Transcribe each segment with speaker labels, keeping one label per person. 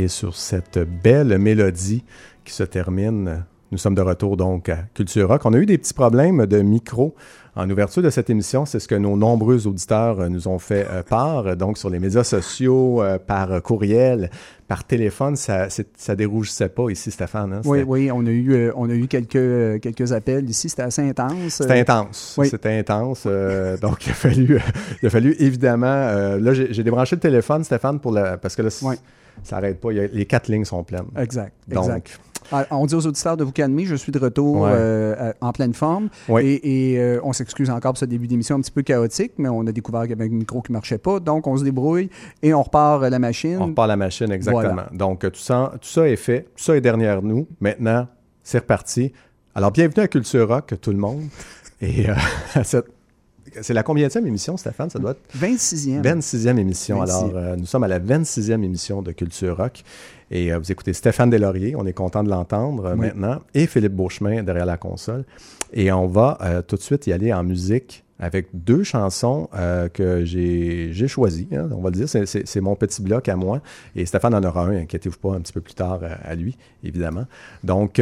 Speaker 1: Et sur cette belle mélodie qui se termine, nous sommes de retour donc à Culture Rock. On a eu des petits problèmes de micro en ouverture de cette émission. C'est ce que nos nombreux auditeurs nous ont fait euh, part. Donc sur les médias sociaux, euh, par courriel, par téléphone, ça ça dérougissait pas ici, Stéphane. Hein?
Speaker 2: Oui, oui, on a eu, euh, on a eu quelques, quelques appels ici. C'était assez intense.
Speaker 1: C'était intense.
Speaker 2: Oui.
Speaker 1: C'était intense. euh, donc, il a fallu, il a fallu évidemment. euh, là, j'ai débranché le téléphone, Stéphane, pour la, parce que là,
Speaker 2: Oui.
Speaker 1: Ça n'arrête pas. A- les quatre lignes sont pleines.
Speaker 2: Exact,
Speaker 1: Donc,
Speaker 2: exact. Ah, On dit aux auditeurs de vous calmer, je suis de retour
Speaker 1: Ouais.
Speaker 2: euh, en pleine forme. Et, et, euh, on s'excuse encore pour ce début d'émission un petit peu chaotique, mais on a découvert qu'il y avait un micro qui ne marchait pas. Donc, on se débrouille et on repart euh, la machine.
Speaker 1: On repart la machine, exactement.
Speaker 2: Voilà.
Speaker 1: Donc, tout ça, tout ça est fait. Tout ça est derrière nous. Maintenant, c'est reparti. Alors, bienvenue à Culture Rock, tout le monde. Et euh, à cette- c'est la combienième émission, Stéphane? Ça doit être
Speaker 2: 26e.
Speaker 1: 26e émission.
Speaker 2: 26e.
Speaker 1: Alors, euh, nous sommes à la 26e émission de Culture Rock. Et euh, vous écoutez Stéphane Deslauriers. On est content de l'entendre euh,
Speaker 2: Oui.
Speaker 1: maintenant. Et Philippe Beauchemin derrière la console. Et on va tout de suite y aller en musique avec deux chansons que j'ai choisies. hein, on va le dire, c'est- mon petit bloc à moi. Et Stéphane en aura un, inquiétez-vous pas, un petit peu plus tard à lui, évidemment. Donc,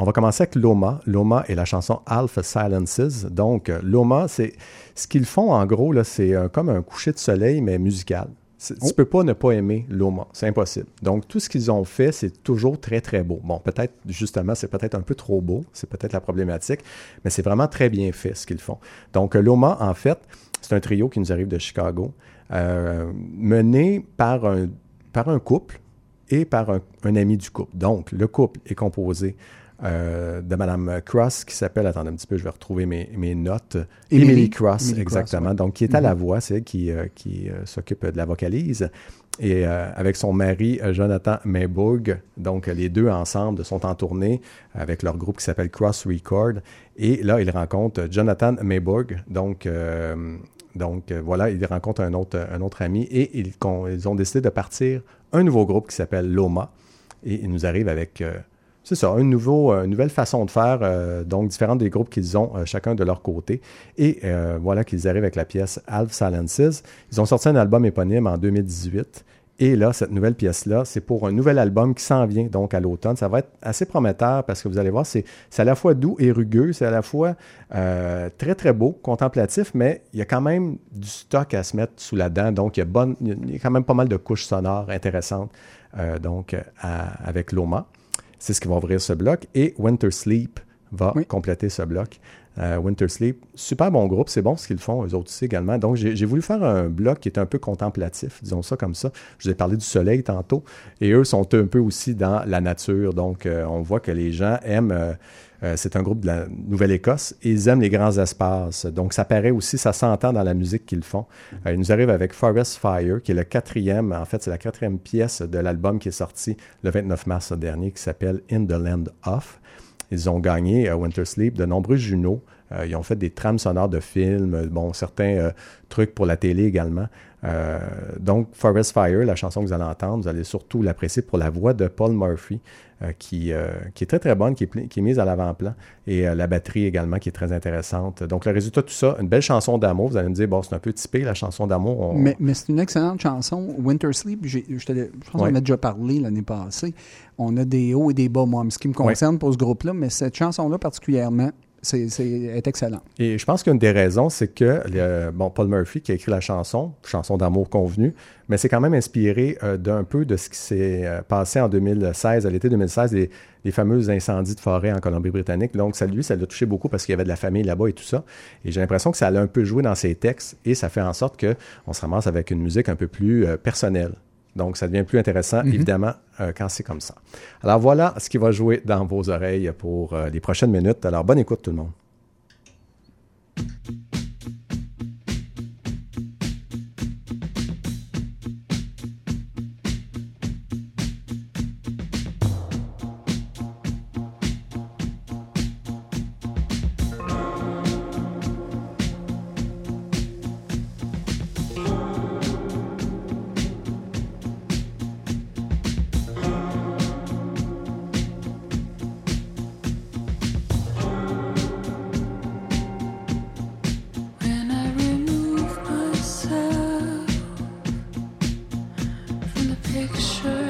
Speaker 1: on va commencer avec Loma. Loma et la chanson Alpha Silences. Donc, euh, Loma, c'est ce qu'ils font en gros, c'est euh, comme un coucher de soleil, mais musical. Tu
Speaker 2: Oh.
Speaker 1: peux pas ne pas aimer Loma, c'est impossible. Donc, tout ce qu'ils ont fait, c'est toujours très, très beau. Bon, peut-être, justement, c'est peut-être un peu trop beau, c'est peut-être la problématique, mais c'est vraiment très bien fait ce qu'ils font. Donc, euh, Loma, en fait, c'est un trio qui nous arrive de Chicago, euh, mené par un, par un couple et par un, un ami du couple. Donc, le couple est composé euh, de Madame Cross qui s'appelle, attendez un petit peu, je vais retrouver mes, mes notes.
Speaker 2: Emily.
Speaker 1: Emily Cross,
Speaker 2: Emily Cross,
Speaker 1: exactement.
Speaker 2: ouais.
Speaker 1: Donc, qui est à la voix, c'est elle qui, euh, qui euh, s'occupe de la vocalise. et avec son mari Jonathan Maybourg. Donc, les deux ensemble sont en tournée avec leur groupe qui s'appelle Cross Record. Et là, ils rencontrent Jonathan Maybourg. Donc, donc euh, voilà, ils rencontrent un autre, un autre ami et ils, ils ont décidé de partir un nouveau groupe qui s'appelle Loma. Et ils nous arrivent avec, euh, c'est ça, euh, une nouvelle façon de faire, euh, donc différente des groupes qu'ils ont euh, chacun de leur côté. Et voilà qu'ils arrivent avec la pièce Alpha Silences. Ils ont sorti un album éponyme en 2018. Et là, cette nouvelle pièce-là, c'est pour un nouvel album qui s'en vient, donc à l'automne. Ça va être assez prometteur parce que vous allez voir, c'est à la fois doux et rugueux, c'est à la fois très, très beau, contemplatif, mais il y a quand même du stock à se mettre sous la dent. Donc, il y a, bonne, il y a quand même pas mal de couches sonores intéressantes donc, avec Loma. C'est ce qui va ouvrir ce bloc. Et Winter Sleep va
Speaker 2: Oui.
Speaker 1: compléter ce bloc. Euh, Winter Sleep, super bon groupe, c'est bon ce qu'ils font, eux autres aussi également. Donc, j'ai j'ai voulu faire un bloc qui est un peu contemplatif, disons ça comme ça. Je vous ai parlé du soleil tantôt, et eux sont un peu aussi dans la nature. Donc, euh, on voit que les gens aiment, euh, euh, c'est un groupe de la Nouvelle-Écosse, et ils aiment les grands espaces. Donc, ça paraît aussi, ça s'entend dans la musique qu'ils font. Euh, ils nous arrivent avec Forest Fire, qui est le quatrième, en fait, c'est la quatrième pièce de l'album qui est sorti le 29 mars dernier, qui s'appelle In the Land of. Ils ont gagné à Winter Sleep de nombreux Juno. Euh, ils ont fait des trames sonores de films, euh, bon, certains euh, trucs pour la télé également. Euh, donc, Forest Fire, la chanson que vous allez entendre, vous allez surtout l'apprécier pour la voix de Paul Murphy, euh, qui, euh, qui est très très bonne, qui est, pli- qui est mise à l'avant-plan, et la batterie également qui est très intéressante. Donc, le résultat de tout ça, une belle chanson d'amour. Vous allez me dire, bon, c'est un peu typé la chanson d'amour. On-
Speaker 2: Mais, mais c'est une excellente chanson. Winter Sleep, je, pense
Speaker 1: Ouais.
Speaker 2: qu'on en a déjà parlé l'année passée. On a des hauts et des bas, moi, en ce qui me concerne pour ce groupe-là, mais cette chanson-là particulièrement, c'est c'est- est excellent.
Speaker 1: Et je pense qu'une des raisons, c'est que Paul Murphy qui a écrit la chanson, chanson d'amour convenue, mais c'est quand même inspiré euh, d'un peu de ce qui s'est euh, passé en 2016, à l'été 2016, les, les fameux incendies de forêt en Colombie-Britannique. Donc, ça, lui, ça l'a touché beaucoup parce qu'il y avait de la famille là-bas et tout ça. Et j'ai l'impression que ça l'a un peu joué dans ses textes et ça fait en sorte qu'on se ramasse avec une musique un peu plus euh, personnelle. Donc, ça devient plus intéressant, évidemment, euh, quand c'est comme ça. Alors, voilà ce qui va jouer dans vos oreilles pour euh, les prochaines minutes. Alors, bonne écoute, tout le monde.
Speaker 3: picture.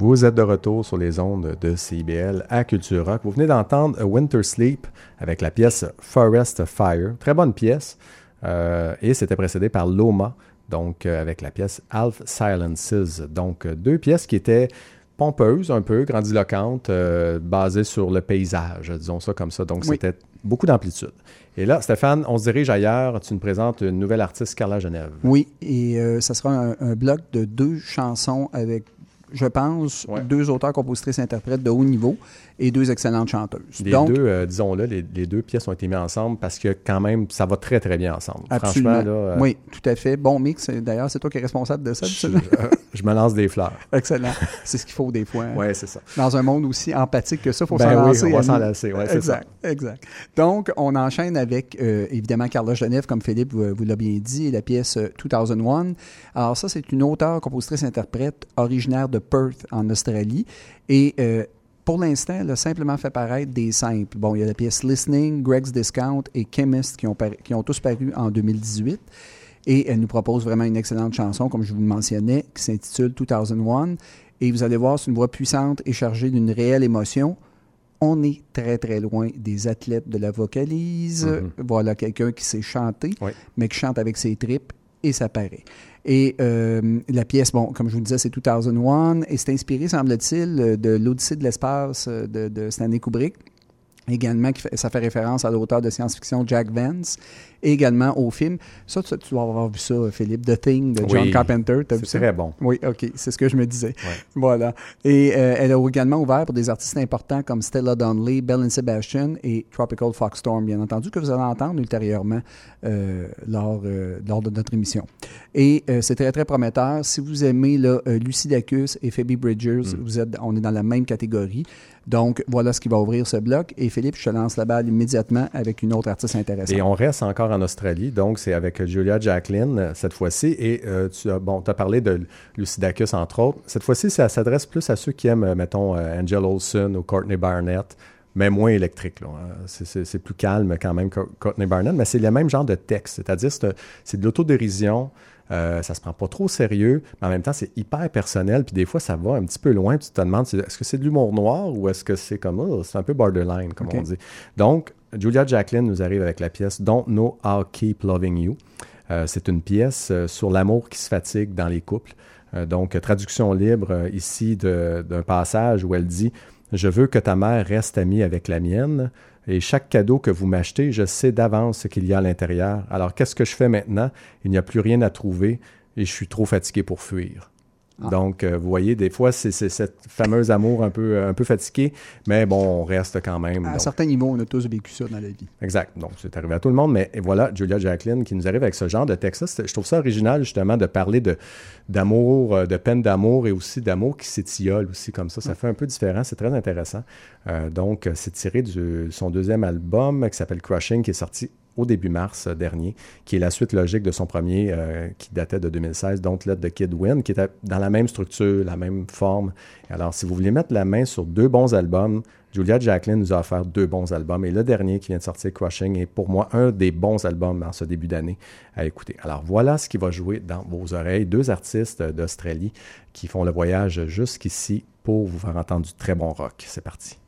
Speaker 1: Vous êtes de retour sur les ondes de CIBL à Culture Rock. Vous venez d'entendre A Winter Sleep avec la pièce Forest Fire. Très bonne pièce. Euh, et c'était précédé par Loma, donc euh, avec la pièce Half Silences. Donc euh, deux pièces qui étaient pompeuses un peu, grandiloquentes, basées sur le paysage, disons ça comme ça. Donc
Speaker 2: Oui.
Speaker 1: c'était beaucoup d'amplitude. Et là, Stéphane, on se dirige ailleurs. Tu nous présentes une nouvelle artiste, Carla Genève.
Speaker 2: Oui, et ça sera un, un bloc de deux chansons avec, je pense,
Speaker 1: Ouais.
Speaker 2: deux auteurs, compositrices, interprètes de haut niveau et deux excellentes chanteuses.
Speaker 1: Les
Speaker 2: Donc,
Speaker 1: deux, euh, disons-le, les, les deux pièces ont été mises ensemble parce que quand même, ça va très très bien ensemble.
Speaker 2: absolument.
Speaker 1: Franchement, là, euh,
Speaker 2: Oui, tout à fait. Bon mix. D'ailleurs, c'est toi qui es responsable de ça.
Speaker 1: je, euh, je me lance des fleurs.
Speaker 2: Excellent. C'est ce qu'il faut des fois. hein.
Speaker 1: Ouais, c'est ça.
Speaker 2: Dans un monde aussi empathique que ça, il faut
Speaker 1: Ben
Speaker 2: s'en
Speaker 1: oui,
Speaker 2: lancer.
Speaker 1: on va s'en lancer, ouais, c'est
Speaker 2: exact, exact. Donc, on enchaîne avec, euh, évidemment, Carla Genève, comme Philippe vous, vous l'a bien dit, et la pièce euh, 2001. Alors ça, c'est une auteure, compositrice, interprète originaire de Perth, en Australie. Et pour l'instant, elle a simplement fait paraître des simples. Bon, il y a la pièce Listening, Greg's Discount et Chemist qui ont, qui ont tous paru en 2018. Et elle nous propose vraiment une excellente chanson, comme je vous le mentionnais, qui s'intitule 2001. Et vous allez voir, c'est une voix puissante et chargée d'une réelle émotion. On est très, très loin des athlètes de la vocalise.
Speaker 1: Mhm.
Speaker 2: Voilà quelqu'un qui sait chanter,
Speaker 1: Oui.
Speaker 2: mais qui chante avec ses tripes, et ça paraît. Et euh, la pièce, bon, comme je vous le disais, c'est 2001, et c'est inspiré, semble-t-il, de l'Odyssée de l'espace de, de Stanley Kubrick. Également, ça fait référence à l'auteur de science-fiction Jack Vance. Et également au film. Ça, tu, tu dois avoir vu ça, Philippe. The Thing de John
Speaker 1: Oui,
Speaker 2: Carpenter. T'as vu
Speaker 1: C'est
Speaker 2: ça?
Speaker 1: très bon.
Speaker 2: Oui, OK. C'est ce que je me disais.
Speaker 1: Ouais.
Speaker 2: Voilà. Et euh, elle a également ouvert pour des artistes importants comme Stella Donnelly, Bell and Sebastian et Tropical Foxstorm, bien entendu, que vous allez entendre ultérieurement euh, lors, euh, lors de notre émission. Et c'est très, très prometteur. Si vous aimez là, Lucy Dacus et Phoebe Bridgers,
Speaker 1: Mm.
Speaker 2: vous êtes, on est dans la même catégorie. Donc, voilà ce qui va ouvrir ce bloc. Et Philippe, je te lance la balle immédiatement avec une autre artiste intéressante.
Speaker 1: Et on reste encore en Australie, donc c'est avec Julia Jacqueline euh, cette fois-ci. Et euh, tu as, bon, as parlé de Lucidacus, entre autres. Cette fois-ci, ça s'adresse plus à ceux qui aiment, euh, mettons, euh, Angel Olsen ou Courtney Barnett, mais moins électrique. là, hein. C'est- plus calme quand même que Courtney Barnett, mais c'est le même genre de texte. C'est-à-dire, c'est de l'autodérision. Euh, ça se prend pas trop au sérieux, mais en même temps, c'est hyper personnel. Puis des fois, ça va un petit peu loin. Puis tu te demandes, est-ce que c'est de l'humour noir ou est-ce que c'est comme, oh, c'est un peu borderline, comme on dit. Donc, Julia Jacqueline nous arrive avec la pièce Don't Know How Keep Loving You. Euh, c'est une pièce euh, sur l'amour qui se fatigue dans les couples. Euh, donc, traduction libre ici d'un passage où elle dit Je veux que ta mère reste amie avec la mienne, et chaque cadeau que vous m'achetez, je sais d'avance ce qu'il y a à l'intérieur. Alors, qu'est-ce que je fais maintenant? Il n'y a plus rien à trouver, et je suis trop fatigué pour fuir.
Speaker 2: Ah.
Speaker 1: Donc, euh, vous voyez, des fois, c'est cette fameuse amour un peu, un peu fatigué, mais bon, on reste quand même.
Speaker 2: À
Speaker 1: Donc,
Speaker 2: certain niveau, on a tous vécu ça dans la vie.
Speaker 1: Exact. Donc, c'est arrivé à tout le monde. Mais voilà, Julia Jacqueline qui nous arrive avec ce genre de. C'est- Je trouve ça original, justement, de parler d'amour, euh, de peine d'amour et aussi d'amour qui s'étiole aussi comme ça. Ça fait un peu différent. C'est très intéressant. Euh, donc, euh, c'est tiré de son deuxième album qui s'appelle Crushing, qui est sorti au début mars euh, dernier, qui est la suite logique de son premier euh, qui datait de 2016, Don't Let the Kid Win, qui était dans la même structure, la même forme. Alors, si vous voulez mettre la main sur deux bons albums, Julia Jacqueline nous a offert deux bons albums. Et le dernier qui vient de sortir, Crushing, est pour moi un des bons albums en ce début d'année à écouter. Alors, voilà ce qui va jouer dans vos oreilles. Deux artistes d'Australie qui font le voyage jusqu'ici pour vous faire entendre du très bon rock. C'est parti.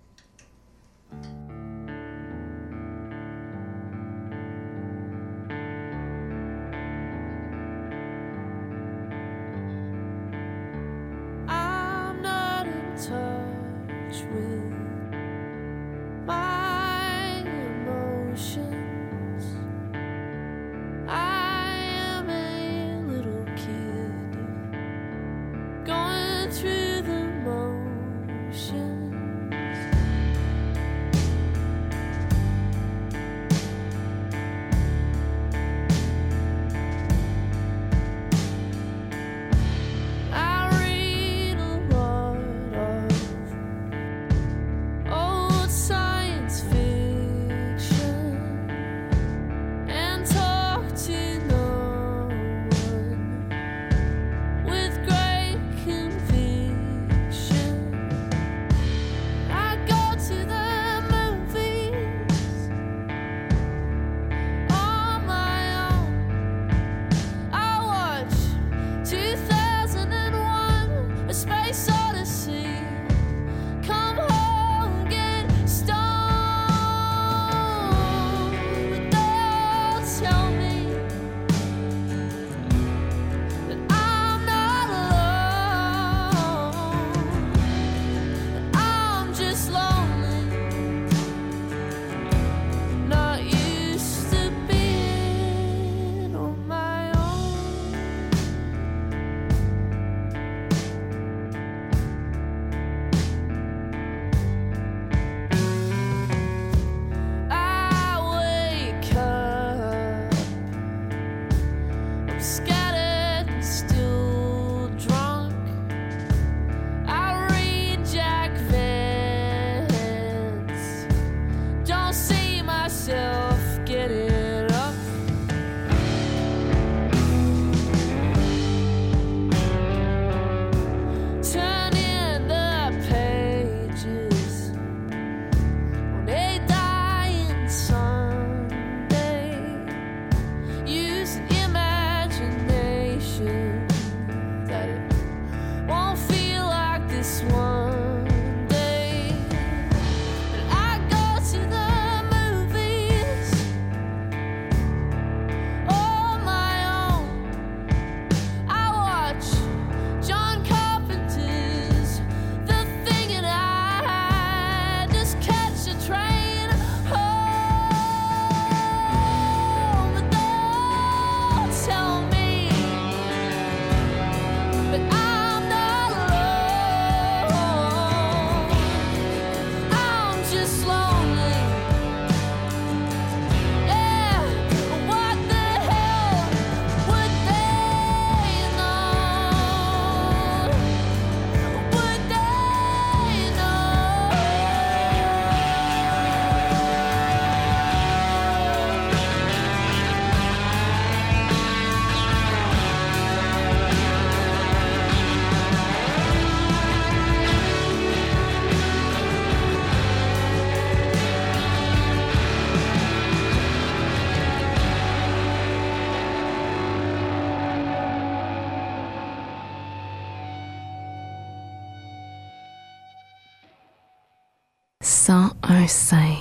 Speaker 4: Un 5.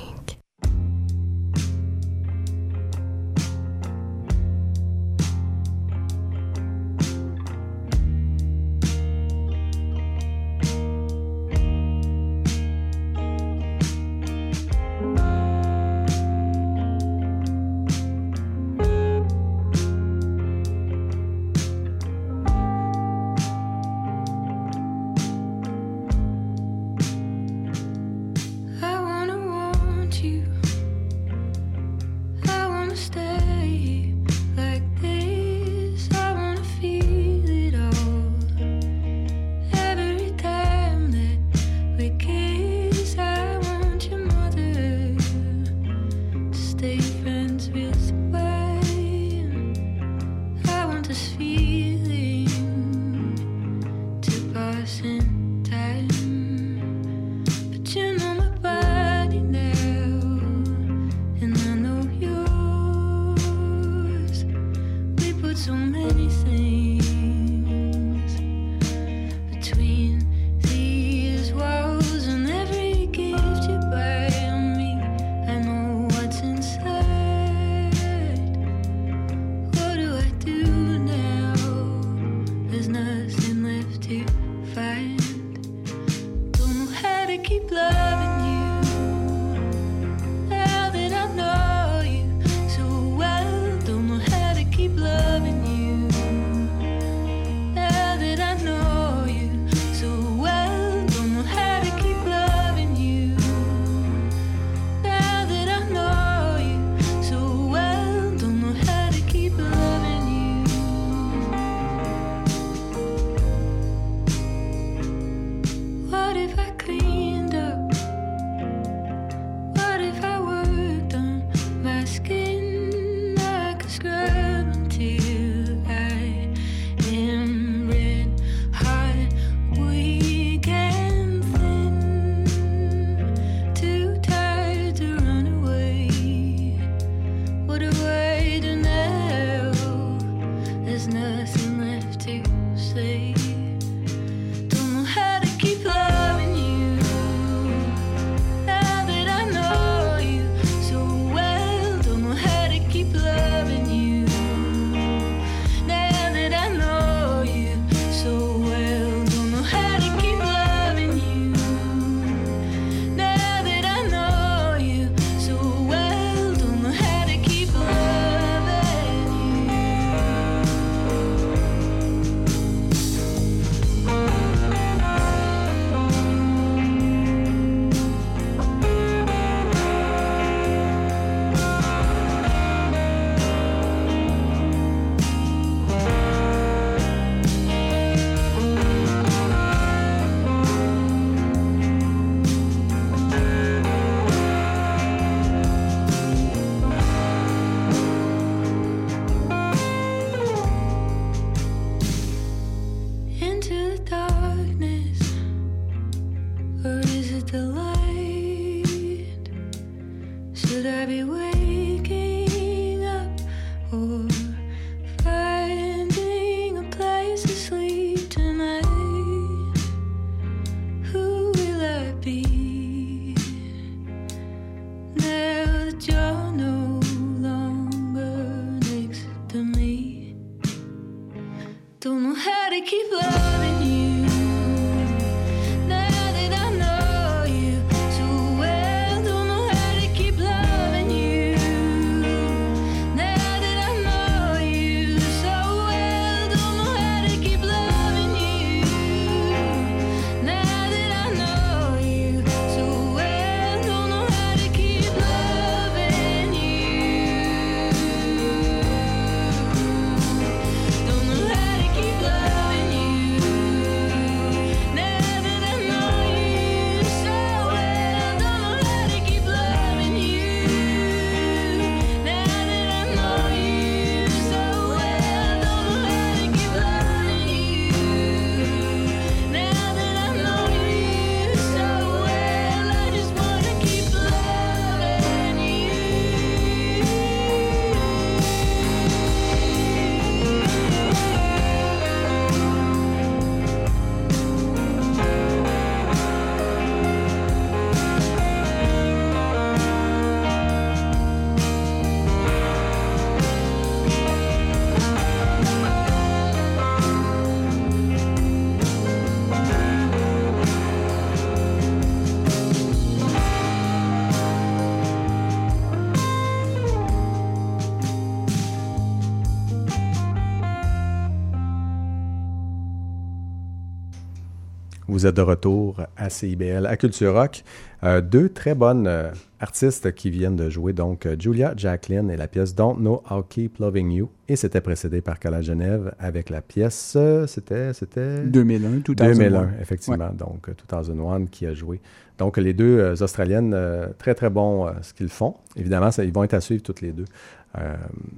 Speaker 1: Vous êtes de retour à CIBL, à Culture Rock. Euh, deux très bonnes euh, artistes qui viennent de jouer, donc euh, Julia Jacqueline et la pièce Don't Know How Keep Loving You. Et c'était précédé par Cala Genève avec la pièce, c'était, c'était
Speaker 2: 2001, tout
Speaker 1: 2001, effectivement. Donc, euh, 2001 qui a joué. Donc, les deux euh, Australiennes, très, très bons ce qu'ils font. Évidemment, ça- ils vont être à suivre toutes les deux.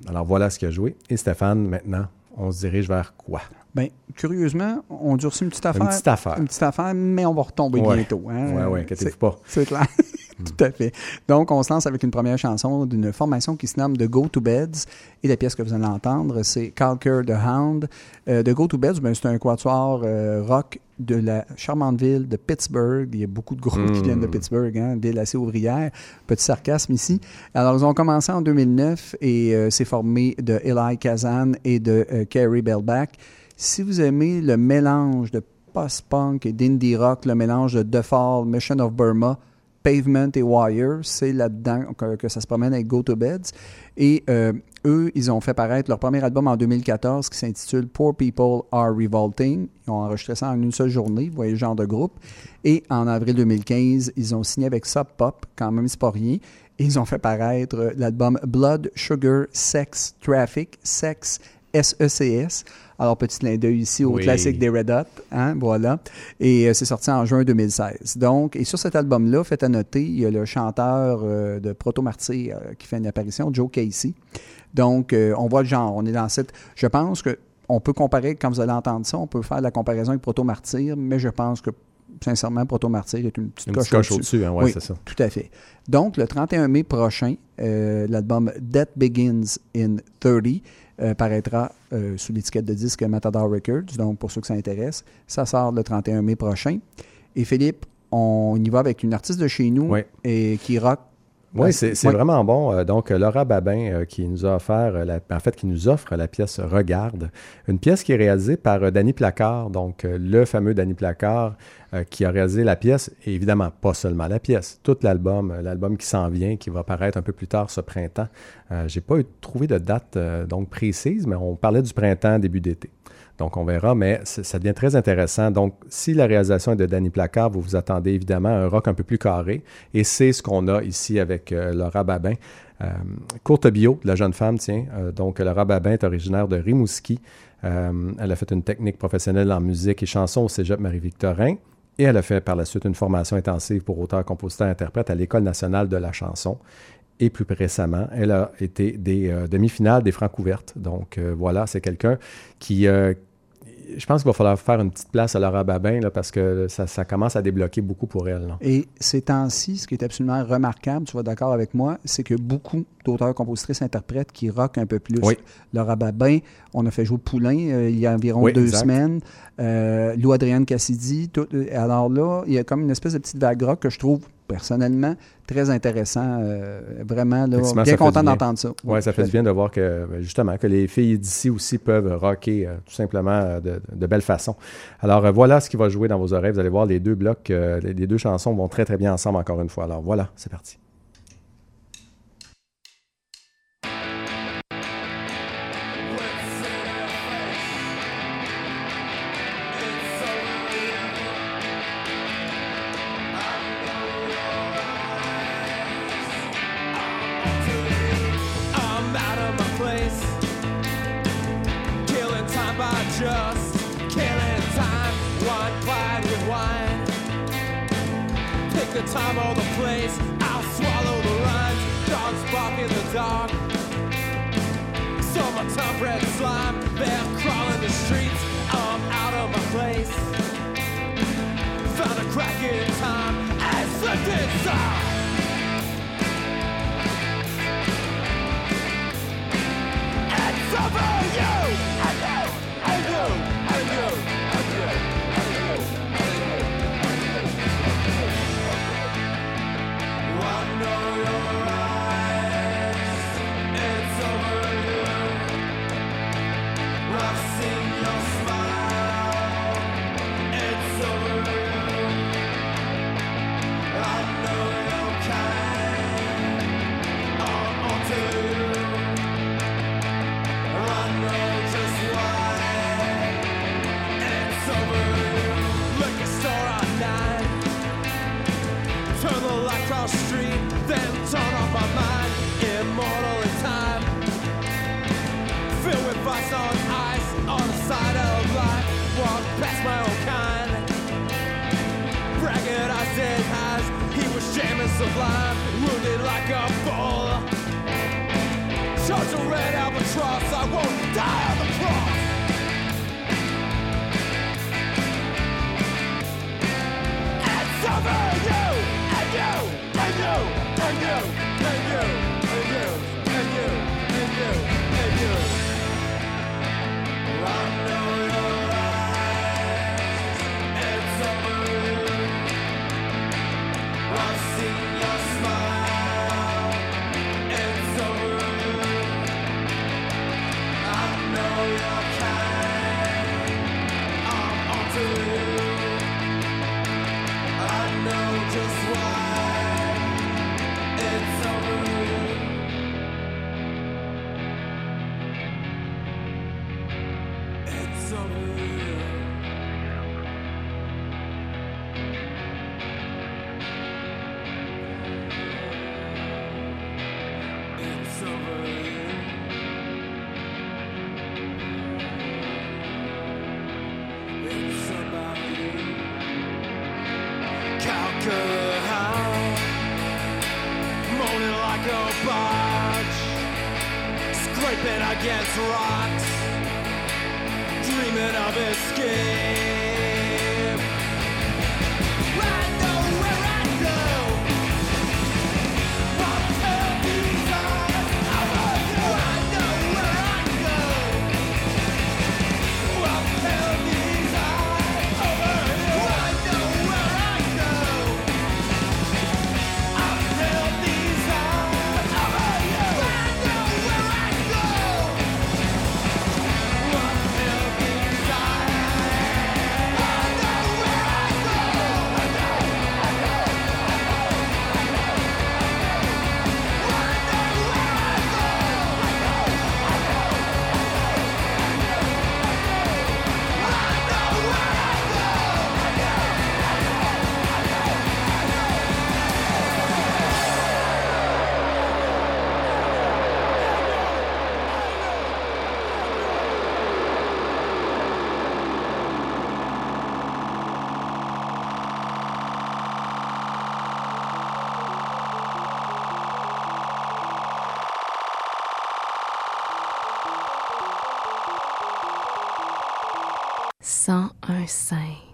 Speaker 1: Alors, voilà ce qu'il a joué. Et Stéphane, maintenant, on se dirige vers quoi?
Speaker 2: Ben, curieusement, on durcit une petite affaire.
Speaker 1: Une petite affaire.
Speaker 2: Une petite affaire, mais on va retomber
Speaker 1: Ouais.
Speaker 2: bientôt. Hein?
Speaker 1: Ouais, ouais, inquiétez-vous pas.
Speaker 2: C'est clair. Tout à fait. Donc, on se lance avec une première chanson d'une formation qui se nomme The Go To Beds. Et la pièce que vous allez entendre, c'est Calker the Hound. Euh, The Go To Beds, ben, c'est un quatuor euh, rock de la charmante ville de Pittsburgh. Il y a beaucoup de groupes qui viennent de Pittsburgh, hein, ville assez ouvrière. Petit sarcasme ici. Alors, ils ont commencé en 2009 et euh, c'est formé de Eli Kazan et de Kerry Bellback. Si vous aimez le mélange de post-punk et d'indie rock, le mélange de The Fall, Mission of Burma, Pavement et Wire, c'est là-dedans que, ça se promène avec Go to Beds. Et euh, eux, ils ont fait paraître leur premier album en 2014 qui s'intitule Poor People Are Revolting. Ils ont enregistré ça en une seule journée, vous voyez le genre de groupe. Et en avril 2015, ils ont signé avec Sub Pop, quand même c'est pas rien. Et ils ont fait paraître euh, l'album Blood, Sugar, Sex, Traffic, Sex, SECS. Alors, petit clin d'œil ici au
Speaker 1: Oui.
Speaker 2: classique des Red Hot, hein, voilà. Et euh, c'est sorti en juin 2016. Donc, et sur cet album-là, faites à noter, il y a le chanteur euh, de Proto Martyr euh, qui fait une apparition, Joe Casey. Donc, on voit le genre, on est dans cette... Je pense que on peut comparer, quand vous allez entendre ça, on peut faire la comparaison avec Proto Martyr, mais je pense que, sincèrement, Proto Martyr est une petite
Speaker 1: Une
Speaker 2: coche,
Speaker 1: petite coche
Speaker 2: au-dessus.
Speaker 1: hein, ouais,
Speaker 2: Oui.
Speaker 1: c'est ça.
Speaker 2: Tout à fait. Donc, le 31 mai prochain, euh, l'album Death Begins in 30 euh, paraîtra euh, sous l'étiquette de disque Matador Records. Donc, pour ceux que ça intéresse, ça sort le 31 mai prochain. Et Philippe, on y va avec une artiste de chez nous
Speaker 1: Oui.
Speaker 2: et qui rock.
Speaker 1: Oui, c'est vraiment bon. Euh, Donc, euh, Laura Babin euh, qui nous a offert, la- en fait, qui nous offre la pièce Regarde, une pièce qui est réalisée par Danny Placard, donc le fameux Danny Placard qui a réalisé la pièce, et évidemment pas seulement la pièce, tout l'album, l'album qui s'en vient, qui va paraître un peu plus tard ce printemps. Euh, J'ai pas trouvé de date euh, donc précise, mais on parlait du printemps, début d'été. Donc, on verra, mais ça devient très intéressant. Donc, si la réalisation est de Danny Placard, vous vous attendez évidemment à un rock un peu plus carré. Et c'est ce qu'on a ici avec euh, Laura Babin. Euh, courte bio de la jeune femme, tiens. Euh, donc, Laura Babin est originaire de Rimouski. Elle a fait une technique professionnelle en musique et chanson au cégep Marie-Victorin. Et elle a fait par la suite une formation intensive pour auteur, compositeur, interprète à l'École nationale de la chanson. Et plus récemment, elle a été des demi-finales des Francs ouvertes. Donc voilà, c'est quelqu'un qui... je pense qu'il va falloir faire une petite place à Laura Babin là, parce que ça, ça commence à débloquer beaucoup pour elle. là.
Speaker 2: Et ces temps-ci, ce qui est absolument remarquable, tu vas d'accord avec moi, c'est que beaucoup d'auteurs, compositrices, interprètes qui rockent un peu plus.
Speaker 1: Oui.
Speaker 2: Laura Babin, on a fait jouer Poulain euh, il y a environ
Speaker 1: Oui,
Speaker 2: deux
Speaker 1: exact.
Speaker 2: semaines. Euh, Lou Adrienne Cassidy. tout- euh, alors là, il y a comme une espèce de petite vague rock que je trouve personnellement très intéressant. euh, vraiment, là, bien
Speaker 1: ça
Speaker 2: content d'entendre ça.
Speaker 1: Oui, ça fait du bien de voir que, ben, justement, que les filles d'ici aussi peuvent rocker euh, tout simplement euh, de, de belle façon. Alors, euh, voilà ce qui va jouer dans vos oreilles. Vous allez voir, les deux blocs, les deux chansons vont très, très bien ensemble encore une fois. Alors, voilà, c'est parti.
Speaker 4: sent un
Speaker 2: singe.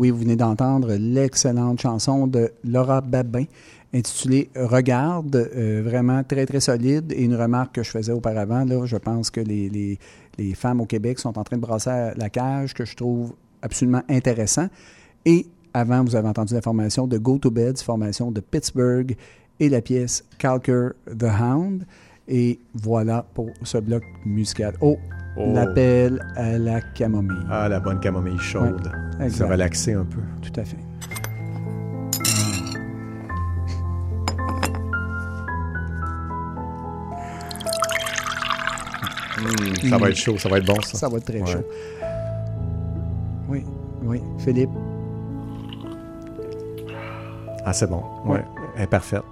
Speaker 2: Oui, vous venez d'entendre l'excellente chanson de Laura Babin intitulée Regarde, euh, vraiment très très solide. Et une remarque que je faisais auparavant, là, je pense que les, les- femmes au Québec sont en train de brasser la cage, que je trouve absolument intéressant. Et avant, vous avez entendu la formation de Go to Bed, formation de Pittsburgh, et la pièce Calker the Hound. Et voilà pour ce bloc musical. Oh,
Speaker 1: Oh.
Speaker 2: l'appel à la camomille.
Speaker 1: Ah, la bonne camomille chaude. Se
Speaker 2: exact.
Speaker 1: relaxer un peu.
Speaker 2: Tout à fait.
Speaker 1: Ça va être chaud, ça va être bon, ça.
Speaker 2: Ça va être très
Speaker 1: Ouais.
Speaker 2: chaud. Oui, oui. Philippe,
Speaker 1: Ah, c'est bon. Ouais. Elle est parfaite.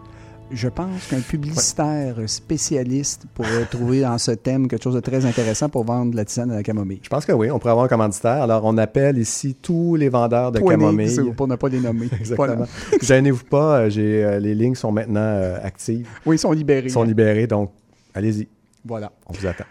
Speaker 2: Je pense qu'un publicitaire spécialiste pourrait trouver dans ce thème quelque chose de très intéressant pour vendre de la tisane à la camomille.
Speaker 1: Je pense que oui, on pourrait avoir un commanditaire. Alors, on appelle ici tous les vendeurs de
Speaker 2: Poignée,
Speaker 1: camomille.
Speaker 2: pour ne pas les nommer.
Speaker 1: Exactement. Gênez-vous pas, euh, j'ai, euh, les lignes sont maintenant euh, actives,
Speaker 2: Oui, ils sont libérés.
Speaker 1: sont libérées, donc allez-y,
Speaker 2: Voilà.
Speaker 1: on vous attend.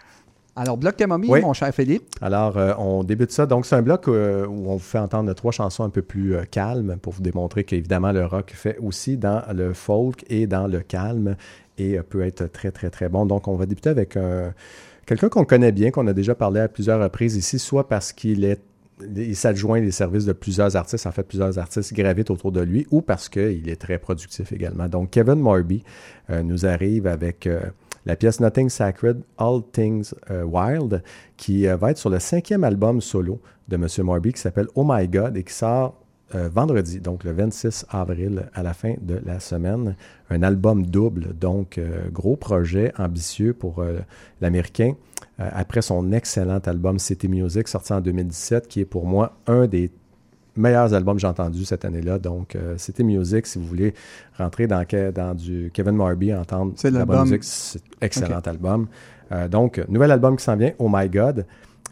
Speaker 2: Alors, bloc
Speaker 1: Oui.
Speaker 2: mon cher Philippe.
Speaker 1: Alors, euh, on débute ça. Donc, c'est un bloc euh, où on vous fait entendre trois chansons un peu plus euh, calmes pour vous démontrer qu'évidemment, le rock fait aussi dans le folk et dans le calme et peut être très, très, très bon. Donc, on va débuter avec un- quelqu'un qu'on connaît bien, qu'on a déjà parlé à plusieurs reprises ici, soit parce qu'il est il s'adjoint les services de plusieurs artistes, en fait, plusieurs artistes gravitent autour de lui, ou parce qu'il est très productif également. Donc, Kevin Morby nous arrive avec la pièce Nothing Sacred, All Things euh, Wild, qui euh, va être sur le cinquième album solo de M. Morby qui s'appelle Oh My God et qui sort euh, vendredi, donc le 26 avril à la fin de la semaine. Un album double, donc gros projet ambitieux pour l'Américain. Après son excellent album City Music sorti en 2017, qui est pour moi un des meilleurs albums que j'ai entendus cette année-là. Donc, euh, City Music, si vous voulez rentrer dans, du Kevin Morby, entendre la bonne
Speaker 2: l'album-
Speaker 1: musique, c'est excellent album. Euh, donc, nouvel album qui s'en vient, Oh My God,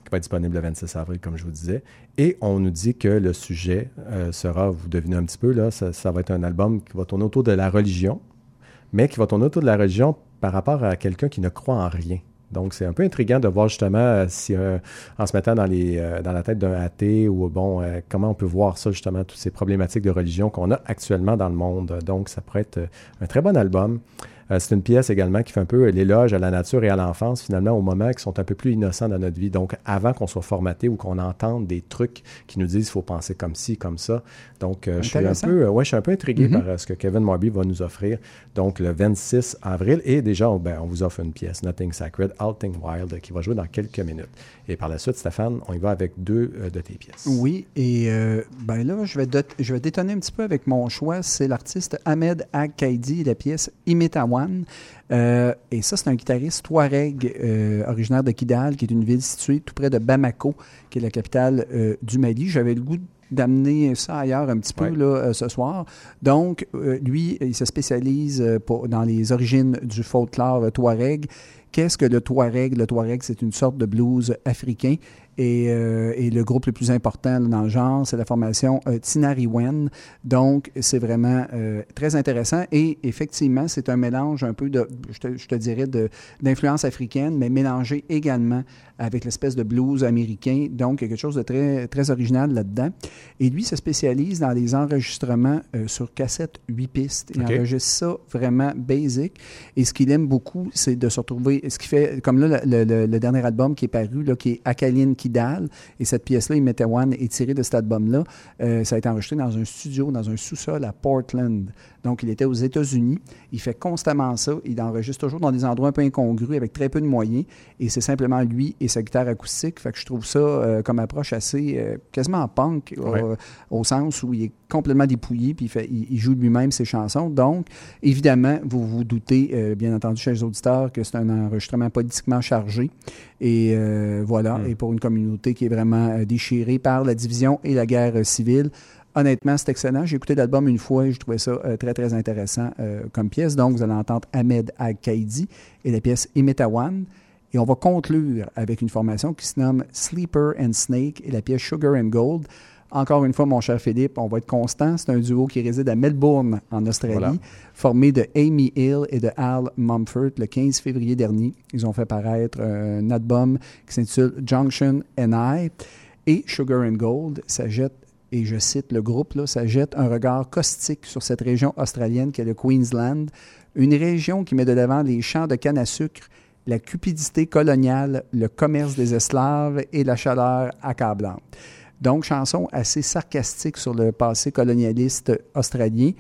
Speaker 1: qui va être disponible le 26 avril, comme je vous disais. Et on nous dit que le sujet euh, sera, vous devinez un petit peu, là, ça, ça va être un album qui va tourner autour de la religion, mais qui va tourner autour de la religion par rapport à quelqu'un qui ne croit en rien. Donc, c'est un peu intriguant de voir justement euh, si, euh, en se mettant euh, dans la tête d'un athée ou, bon, comment on peut voir ça, justement, toutes ces problématiques de religion qu'on a actuellement dans le monde. Donc, ça pourrait être un très bon album. Euh, c'est une pièce également qui fait un peu l'éloge à la nature et à l'enfance, finalement, au moment qui sont un peu plus innocents dans notre vie. Donc, avant qu'on soit formaté ou qu'on entende des trucs qui nous disent qu'il faut penser comme ci, comme ça. Donc, euh, je suis un peu, euh, ouais, je suis un peu intrigué
Speaker 2: Mhm.
Speaker 1: par ce que Kevin Morby va nous offrir. Donc, le 26 avril. Et déjà, on, ben, on vous offre une pièce, Nothing Sacred, All Thing Wild, qui va jouer dans quelques minutes. Et par la suite, Stéphane, on y va avec deux euh, de tes pièces.
Speaker 2: Oui, et euh, ben là, je vais, je vais détonner un petit peu avec mon choix. C'est l'artiste Ahmed Ag-Kaidi, la pièce Euh, et ça, c'est un guitariste Touareg, euh, originaire de Kidal, qui est une ville située tout près de Bamako, qui est la capitale euh, du Mali. J'avais le goût d'amener ça ailleurs un petit peu
Speaker 1: Ouais.
Speaker 2: là, ce soir. Donc, lui, il se spécialise pour- dans les origines du folklore Touareg. Qu'est-ce que le Touareg? Le Touareg, c'est une sorte de blues africain. Et, euh, et le groupe le plus important dans le genre, c'est la formation euh, Tinariwen. Donc, c'est vraiment euh, très intéressant. Et effectivement, c'est un mélange un peu de, je te, je te dirais, d'influence africaine, mais mélangé également avec l'espèce de blues américain. Donc, il y a quelque chose de très, très original là-dedans. Et lui se spécialise dans les enregistrements euh, sur cassette 8 pistes. Il enregistre ça vraiment basic. Et ce qu'il aime beaucoup, c'est de se retrouver. Ce qui fait, comme là, le, le- le dernier album qui est paru, là, qui est Akaline Kidal, et cette pièce-là, One est tirée de cet album-là. Euh, ça a été enregistré dans un studio, dans un sous-sol à Portland. Donc, il était aux États-Unis. Il fait constamment ça. Il enregistre toujours dans des endroits un peu incongrus, avec très peu de moyens. Et c'est simplement lui et sa guitare acoustique. Fait que je trouve ça euh, comme approche assez euh, quasiment punk,
Speaker 1: Ouais.
Speaker 2: au sens où il est complètement dépouillé, puis il, fait- il- il joue lui-même ses chansons. Donc, évidemment, vous vous doutez, bien entendu, chez les auditeurs, que c'est un enregistrement politiquement chargé. Et euh, voilà,
Speaker 1: Mm.
Speaker 2: et pour une communauté qui est vraiment euh, déchirée par la division et la guerre euh, civile. Honnêtement, c'est excellent. J'ai écouté l'album une fois et je trouvais ça euh, très, très intéressant euh, comme pièce. Donc, vous allez entendre Ahmed Al-Kaidi et la pièce Imitawan. Et on va conclure avec une formation qui se nomme Sleeper and Snake et la pièce Sugar and Gold. Encore une fois, mon cher Philippe, on va être constant. C'est un duo qui réside à Melbourne, en Australie,
Speaker 1: Voilà.
Speaker 2: formé de Amy Hill et de Al Mumford le 15 février dernier. Ils ont fait paraître un album qui s'intitule Junction and I. Et Sugar and Gold, ça jette et je cite le groupe, là, ça jette un regard caustique sur cette région australienne qu'est le Queensland, une région qui met de l'avant les champs de canne à sucre, la cupidité coloniale, le commerce des esclaves et la chaleur accablante. Donc, chanson assez sarcastique sur le passé colonialiste australien,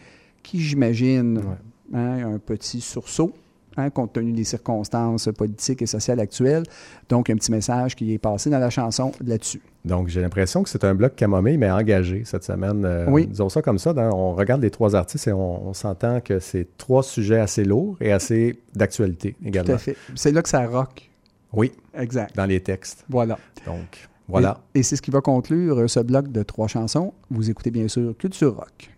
Speaker 2: qui, j'imagine,
Speaker 1: Ouais.
Speaker 2: hein, un petit sursaut, hein, compte tenu des circonstances politiques et sociales actuelles. Donc, un petit message qui est passé dans la chanson là-dessus.
Speaker 1: Donc, j'ai l'impression que c'est un bloc camomille, mais engagé cette semaine. Euh,
Speaker 2: Oui.
Speaker 1: Disons ça comme ça. dans- on regarde les trois artistes et on, on s'entend que c'est trois sujets assez lourds et assez d'actualité
Speaker 2: Tout
Speaker 1: également.
Speaker 2: à fait. C'est là que ça rock.
Speaker 1: Oui,
Speaker 2: Exact.
Speaker 1: dans les textes.
Speaker 2: Voilà.
Speaker 1: Donc, voilà.
Speaker 2: Et, et c'est ce qui va conclure euh, ce bloc de trois chansons. Vous écoutez bien sûr Culture Rock.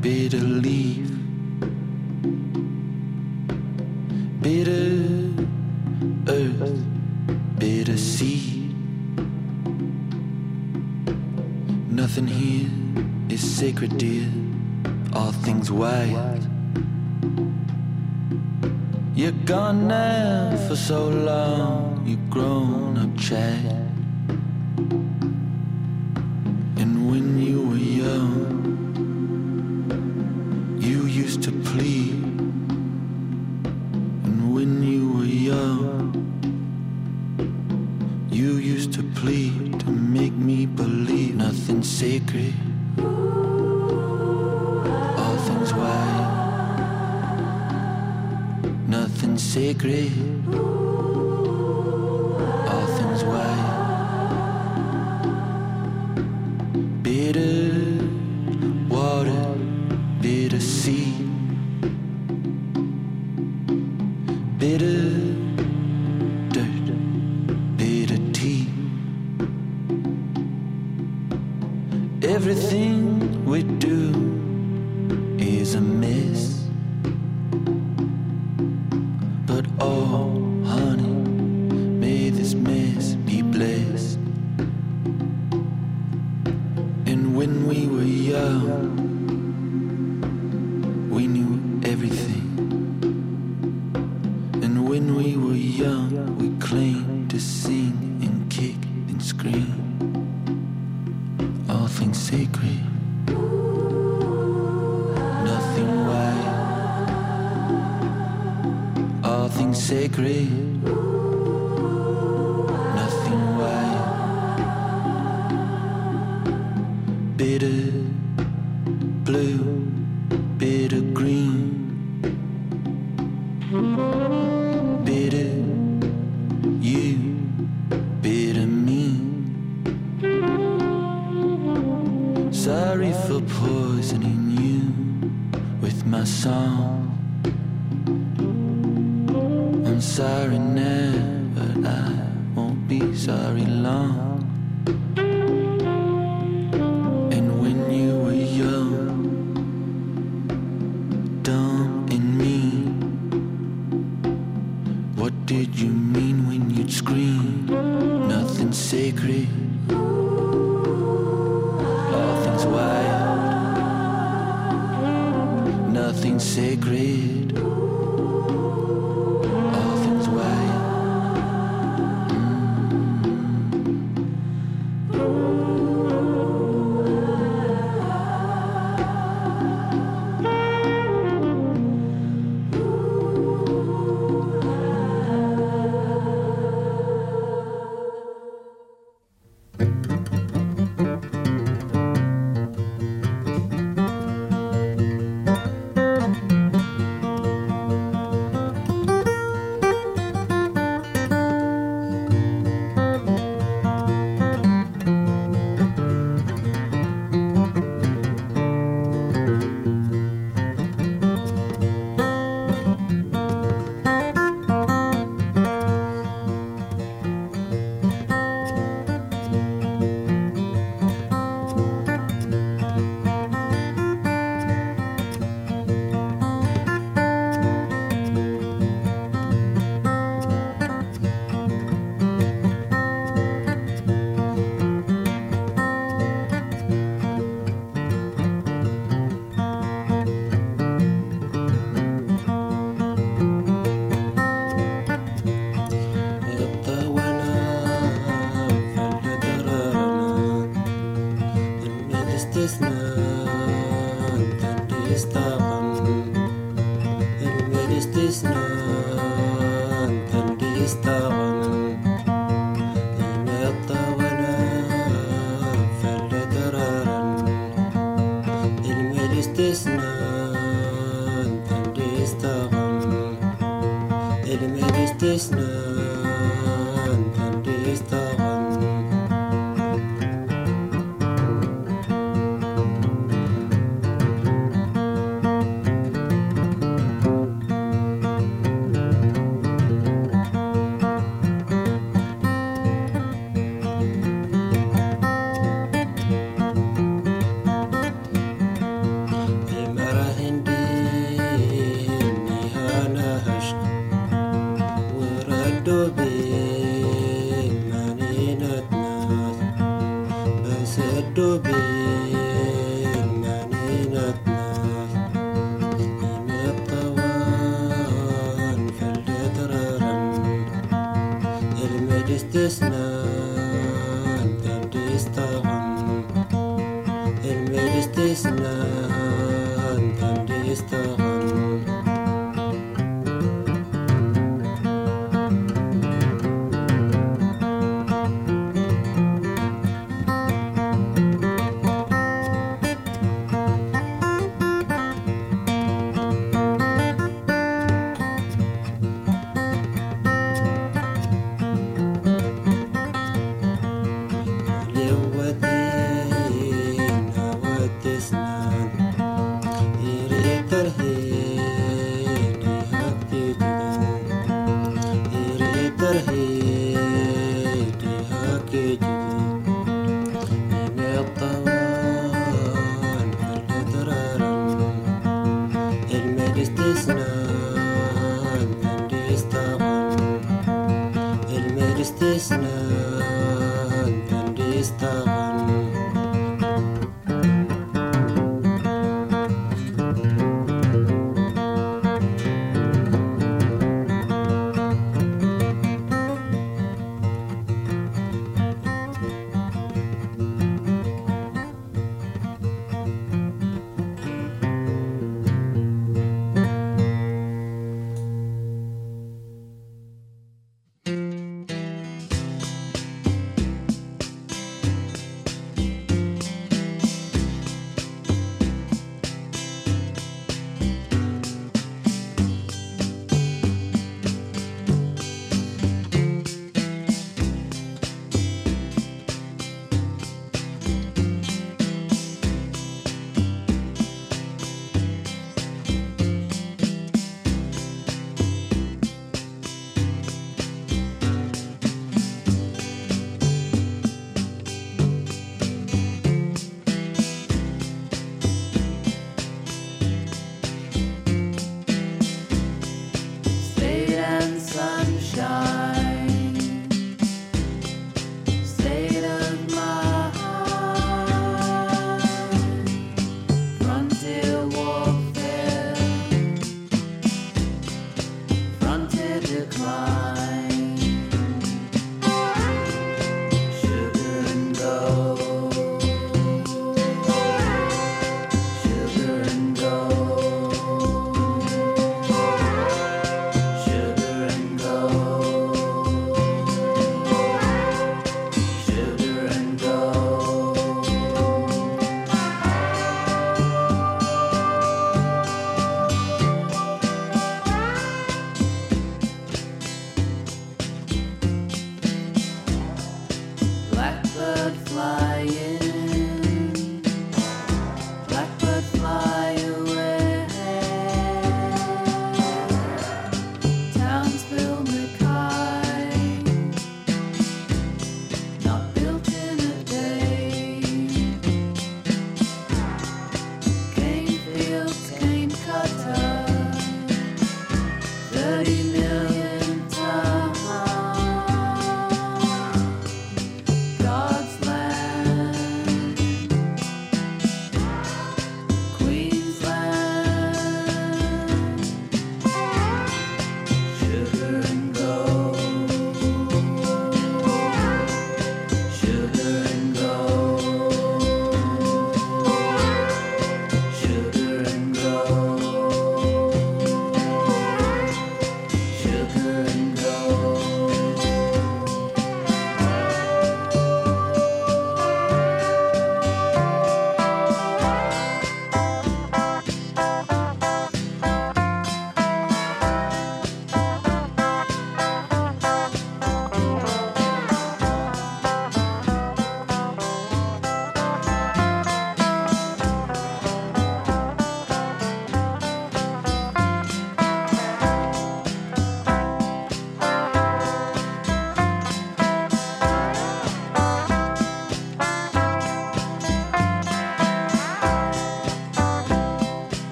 Speaker 5: Bitter leaf. Bitter bitter seed. Nothing here is sacred, dear. All things wild. You're gone now for so long, you've grown up, child. And when you were young, you used to plead. Nothing's sacred. All things white. Nothing's sacred.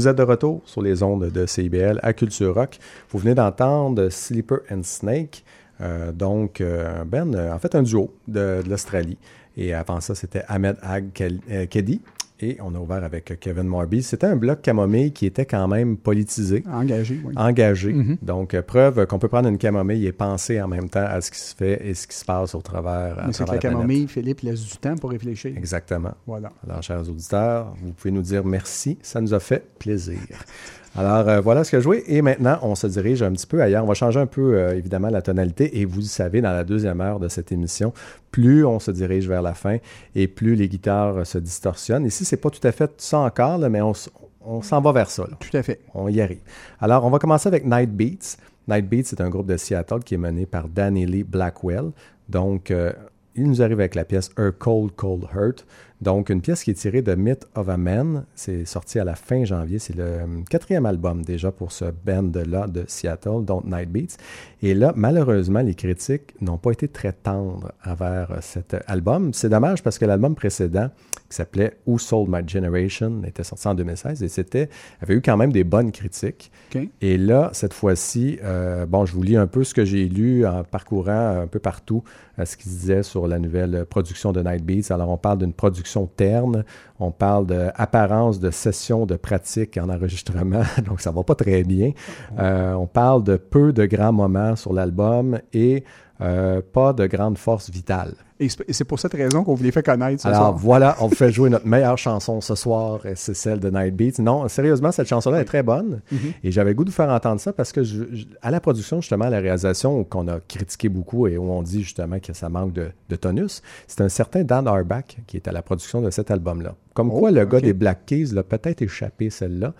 Speaker 1: Vous êtes de retour sur les ondes de CIBL à Culture Rock. Vous venez d'entendre Sleeper and Snake, euh, donc Ben, en fait un duo de, l'Australie. Et avant ça, c'était Ahmed Ag Keddy. Et on a ouvert avec Kevin Morby. C'était un bloc camomille qui était quand même politisé,
Speaker 2: Engagé, oui.
Speaker 1: engagé.
Speaker 2: Mhm.
Speaker 1: Donc, euh, preuve qu'on peut prendre une camomille et penser en même temps à ce qui se fait et ce qui se passe au travers,
Speaker 2: c'est que la
Speaker 1: la
Speaker 2: camomille, Philippe laisse du temps pour réfléchir.
Speaker 1: Exactement.
Speaker 2: Voilà.
Speaker 1: Alors, chers auditeurs, vous pouvez nous dire merci. Ça nous a fait plaisir. Alors, euh, voilà ce que je jouais. Et maintenant, on se dirige un petit peu ailleurs. On va changer un peu, euh, évidemment, la tonalité. Et vous le savez, dans la deuxième heure de cette émission, plus on se dirige vers la fin et plus les guitares euh, se distorsionnent. Ici, c'est pas tout à fait ça encore, là, mais on, s'en va vers ça. là.
Speaker 2: Tout à fait.
Speaker 1: On y arrive. Alors, on va commencer avec Night Beats. Night Beats, c'est un groupe de Seattle qui est mené par Danny Lee Blackwell. Donc, euh, il nous arrive avec la pièce A Cold Cold Hurt. Donc, une pièce qui est tirée de Myth of a Man. C'est sorti à la fin janvier. C'est le euh, quatrième album déjà pour ce band-là de Seattle, donc Night Beats. Et là, malheureusement, les critiques n'ont pas été très tendres envers euh, cet album. C'est dommage parce que l'album précédent, qui s'appelait Who Sold My Generation, était sorti en 2016 et c'était avait eu quand même des bonnes critiques. Et là, cette fois-ci, euh, bon, je vous lis un peu ce que j'ai lu en parcourant un peu partout euh, ce qu'ils disaient sur la nouvelle production de Night Beats. Alors, on parle d'une production terne, on parle d'apparence de session de pratique en enregistrement, donc ça va pas très bien. Euh, on parle de peu de grands moments sur l'album et euh, pas de grande force vitale.
Speaker 2: Et c'est pour cette raison qu'on vous les fait connaître ce
Speaker 1: Alors
Speaker 2: soir.
Speaker 1: voilà, on vous fait jouer notre meilleure chanson ce soir, c'est celle de Night Beats. Non, sérieusement, cette chanson-là est très bonne.
Speaker 2: Mhm.
Speaker 1: Et j'avais goût de vous faire entendre ça parce que je- je- à la production, justement, à la réalisation, qu'on a critiqué beaucoup et où on dit justement que ça manque de, de tonus, c'est un certain Dan Auerbach qui est à la production de cet album-là. Comme
Speaker 2: Oh,
Speaker 1: quoi, le gars des Black Keys l'a peut-être échappé celle-là,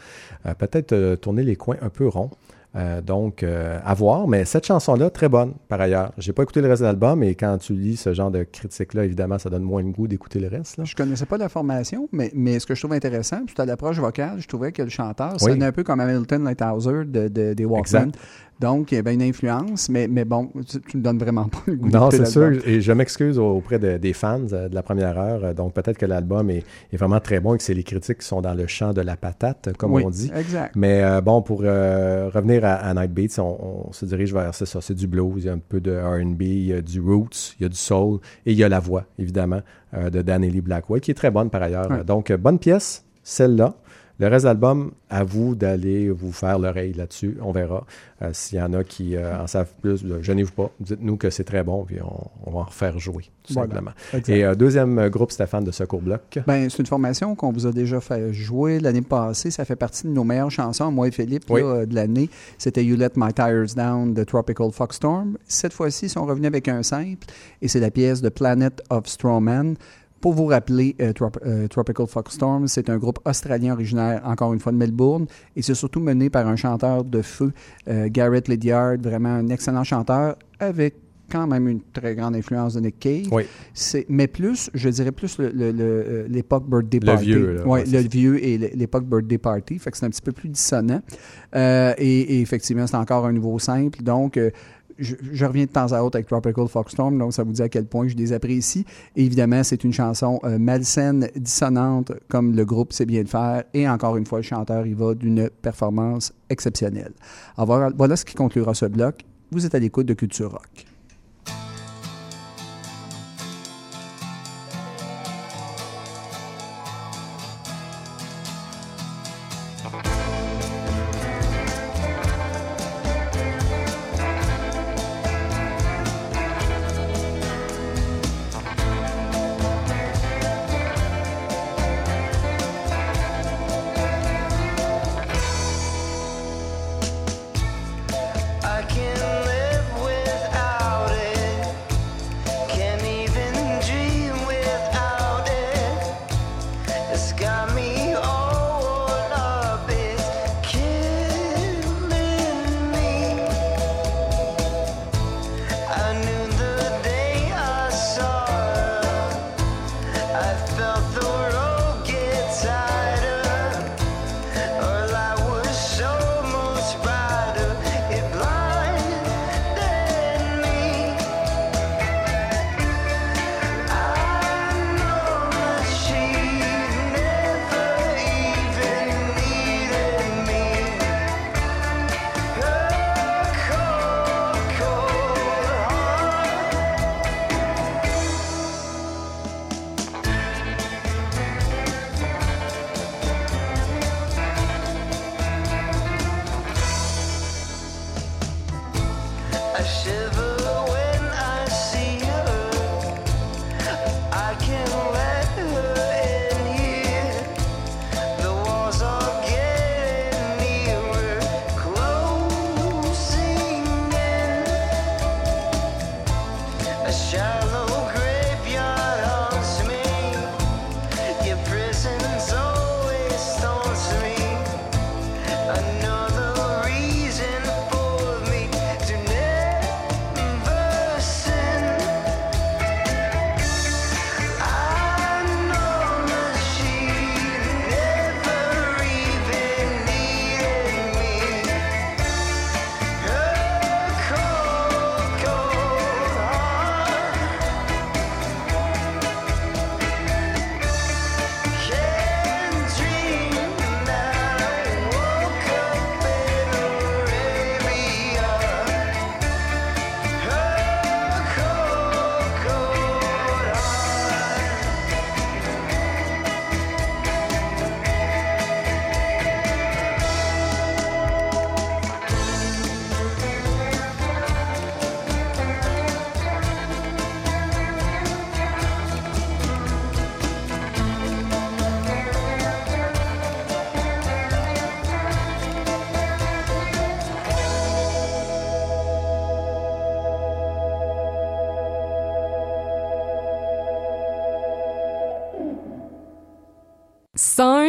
Speaker 1: euh, peut-être euh, tourner les coins un peu ronds. Euh, donc, euh, à voir. Mais cette chanson-là, très bonne, par ailleurs. J'ai pas écouté le reste de l'album, et quand tu lis ce genre de critique-là, évidemment, ça donne moins le goût d'écouter le reste. là.
Speaker 2: Je connaissais pas la formation, mais, mais ce que je trouve intéressant, puis à l'approche vocale, je trouvais que le chanteur
Speaker 1: Oui.
Speaker 2: sonnait un peu comme Hamilton Lighthouser de, de- des Walkman. Donc, il y avait une influence, mais, mais bon, tu, me donnes vraiment pas le goût
Speaker 1: Non, c'est sûr. Et je m'excuse auprès de- des fans euh, de la première heure. Euh, Donc, peut-être que l'album est, est vraiment très bon et que c'est les critiques qui sont dans le champ de la patate, comme
Speaker 2: Oui,
Speaker 1: on dit.
Speaker 2: Exact.
Speaker 1: Mais euh, bon, pour euh, revenir à, à Night Beats, on, on se dirige vers ça. C'est du blues, il y a un peu de RB, il y a du roots, il y a du soul et il y a la voix, évidemment, euh, de Dan Lee Blackwell, qui est très bonne par ailleurs.
Speaker 2: Ouais.
Speaker 1: Donc, bonne pièce, celle-là. Le reste de l'album, à vous d'aller vous faire l'oreille là-dessus. On verra. Euh, S'il y en a qui euh, en savent plus, euh, gênez-vous pas. Dites-nous que c'est très bon, puis on, on va en refaire jouer, tout
Speaker 2: Voilà.
Speaker 1: simplement. Et euh, deuxième groupe, Stéphane de Secours Bloc.
Speaker 2: Ben, c'est une formation qu'on vous a déjà fait jouer l'année passée. Ça fait partie de nos meilleures chansons, moi et Philippe,
Speaker 1: Oui.
Speaker 2: là, de l'année. C'était You Let My Tires Down de Tropical Foxstorm. Cette fois-ci, ils sont revenus avec un simple et c'est la pièce de Planet of Strawman. Pour vous rappeler, euh, Trop- euh, Tropical Foxstorm, c'est un groupe australien originaire, encore une fois, de Melbourne, et c'est surtout mené par un chanteur de feu, euh, Garrett Lydiard, vraiment un excellent chanteur, avec quand même une très grande influence de Nick Cave.
Speaker 1: Oui.
Speaker 2: C'est, mais plus, je dirais plus le- le- le, euh, l'époque Birthday
Speaker 1: Le
Speaker 2: Party.
Speaker 1: vieux, là,
Speaker 2: Ouais, le vieux et l'époque Birthday Party. Fait que c'est un petit peu plus dissonant. Euh, et, et effectivement, c'est encore un nouveau simple. Donc, euh, je, reviens de temps à autre avec Tropical Foxstorm, donc ça vous dit à quel point je les apprécie. Et évidemment, c'est une chanson euh, malsaine, dissonante, comme le groupe sait bien le faire. Et encore une fois, le chanteur y va d'une performance exceptionnelle. Alors voilà ce qui conclura ce bloc. Vous êtes à l'écoute de Culture Rock.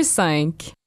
Speaker 6: 1-5.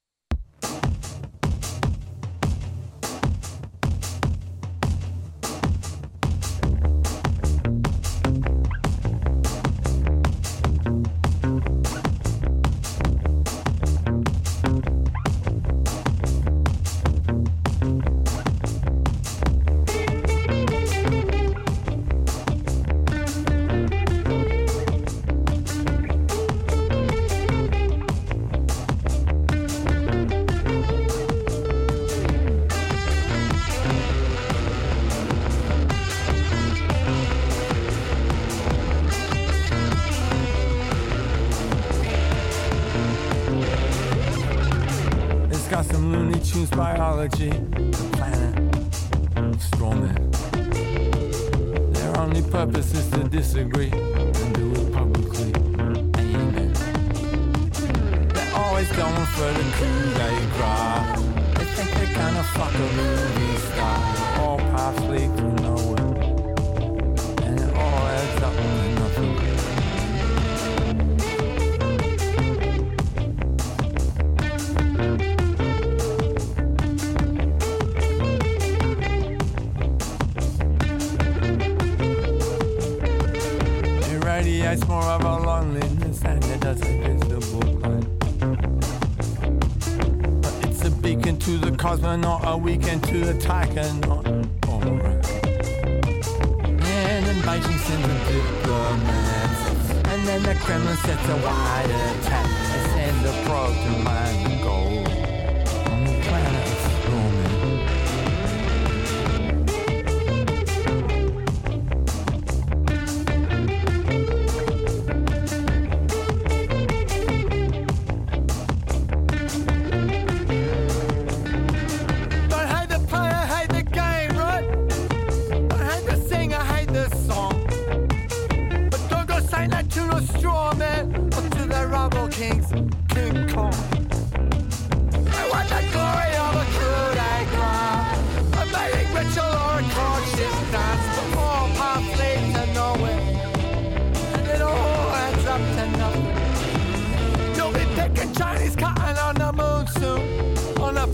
Speaker 6: to the tire.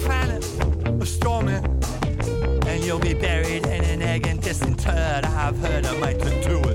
Speaker 6: planet of storming. And you'll be buried in an egg and disinterred. I've heard of might do it.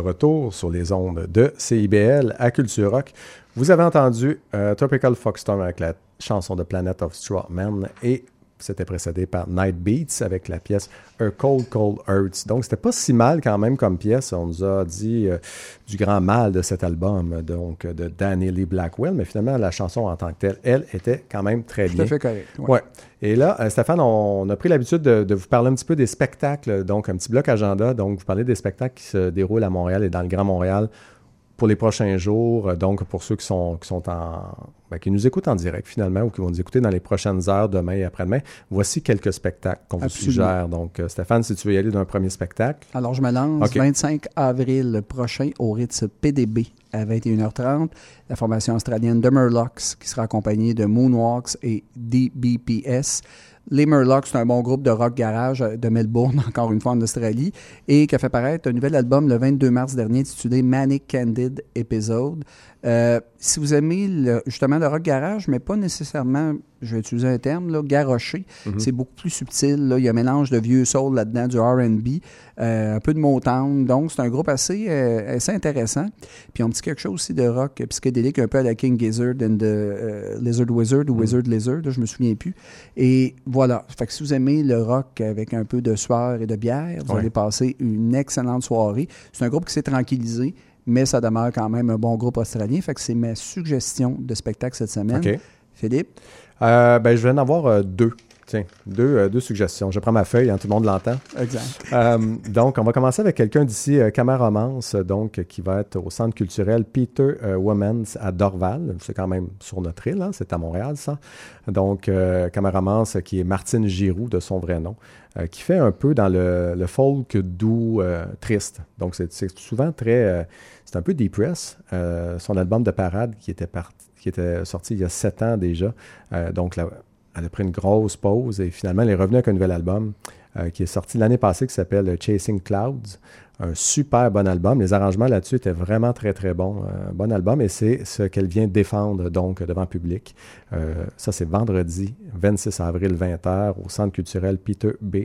Speaker 1: retour sur les ondes de CIBL à Culture Rock. Vous avez entendu euh, Tropical Foxstorm avec la chanson de Planet of Strawman et c'était précédé par Night Beats avec la pièce A Cold Cold Earth. Donc, c'était pas si mal quand même comme pièce. On nous a dit euh, du grand mal de cet album, donc de Danny Lee Blackwell, mais finalement, la chanson en tant que telle, elle, était quand même très
Speaker 2: Tout
Speaker 1: bien.
Speaker 2: à fait correct. ouais.
Speaker 1: Ouais. Et là, euh, Stéphane, on, a pris l'habitude de, de vous parler un petit peu des spectacles, donc un petit bloc agenda. Donc, vous parlez des spectacles qui se déroulent à Montréal et dans le Grand Montréal pour les prochains jours. Euh, Donc, pour ceux qui sont, qui sont en. Ben, qui nous écoutent en direct finalement ou qui vont nous écouter dans les prochaines heures, demain et après-demain, voici quelques spectacles qu'on vous suggère. Donc, euh, Stéphane, si tu veux y aller d'un premier spectacle.
Speaker 2: Alors, je me lance
Speaker 1: OK.
Speaker 2: 25 avril prochain au Ritz PDB à 21h30. La formation australienne de Murlocs qui sera accompagnée de Moonwalks et DBPS. Les Murlocs, c'est un bon groupe de rock garage de Melbourne, encore une fois en Australie, et qui a fait paraître un nouvel album le 22 mars dernier intitulé Manic Candid Episode. Euh, si vous aimez le- justement le rock garage, mais pas nécessairement, je vais utiliser un terme, là, garoché, c'est beaucoup plus subtil. Là. Il y a un mélange de vieux soul là-dedans, du RB, euh, un peu de Motown. Donc, c'est un groupe assez, euh, assez intéressant. Puis, on me dit quelque chose aussi de rock psychédélique, un peu à la King Gizzard and the Lizard Wizard ou Wizard Lizard, là, je me souviens plus. Et voilà. Fait que si vous aimez le rock avec un peu de sueur et de bière, vous
Speaker 1: Ouais.
Speaker 2: allez passer une excellente soirée. C'est un groupe qui s'est tranquillisé, mais ça demeure quand même un bon groupe australien. Fait que c'est ma suggestion de spectacle cette semaine.
Speaker 1: OK.
Speaker 2: Philippe?
Speaker 1: Euh, ben, je vais en avoir euh, deux. Tiens, deux, euh, deux suggestions. Je prends ma feuille, hein, tout le monde l'entend.
Speaker 2: Exact.
Speaker 1: Euh, donc, on va commencer avec quelqu'un d'ici, euh, Camaromance, donc, qui va être au centre culturel Peter Womans à Dorval. C'est quand même sur notre île, hein, c'est à Montréal, ça. Donc, Camaromance, qui est Martine Giroux, de son vrai nom, qui fait un peu dans le, le folk doux, triste. Donc, c'est souvent très... c'est un peu depress. Son album de parade qui était, parti, qui était sorti il y a sept ans déjà. Donc, là, elle a pris une grosse pause et finalement, elle est revenue avec un nouvel album euh, qui est sorti l'année passée qui s'appelle Chasing Clouds. Un super bon album. Les arrangements là-dessus étaient vraiment très, très bons. Un bon album et c'est ce qu'elle vient défendre donc devant le public. Euh, ça, c'est vendredi 26 avril 20h au Centre culturel Peter B.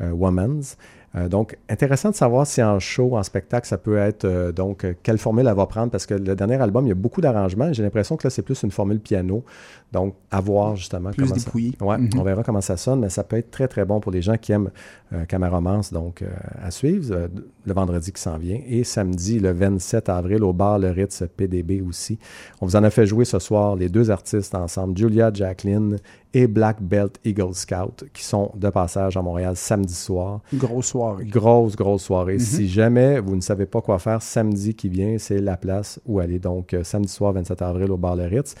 Speaker 1: euh, Womans. Euh, donc, intéressant de savoir si en show, en spectacle, ça peut être euh, donc euh, quelle formule elle va prendre parce que le dernier album, il y a beaucoup d'arrangements. J'ai l'impression que là, c'est plus une formule piano. Donc, à voir justement
Speaker 2: Plus
Speaker 1: comment ça.
Speaker 2: Mhm.
Speaker 1: on verra comment ça sonne, mais ça peut être très, très bon pour les gens qui aiment euh, Camaromance, donc euh, à suivre euh, le vendredi qui s'en vient. Et samedi, le 27 avril, au bar Le Ritz PDB aussi. On vous en a fait jouer ce soir les deux artistes ensemble, Julia Jacqueline et Black Belt Eagle Scout, qui sont de passage à Montréal samedi soir.
Speaker 2: Grosse soirée.
Speaker 1: Grosse, grosse soirée.
Speaker 2: Mhm.
Speaker 1: Si jamais vous ne savez pas quoi faire samedi qui vient, c'est la place où aller. Donc, samedi soir, 27 avril, au bar Le Ritz.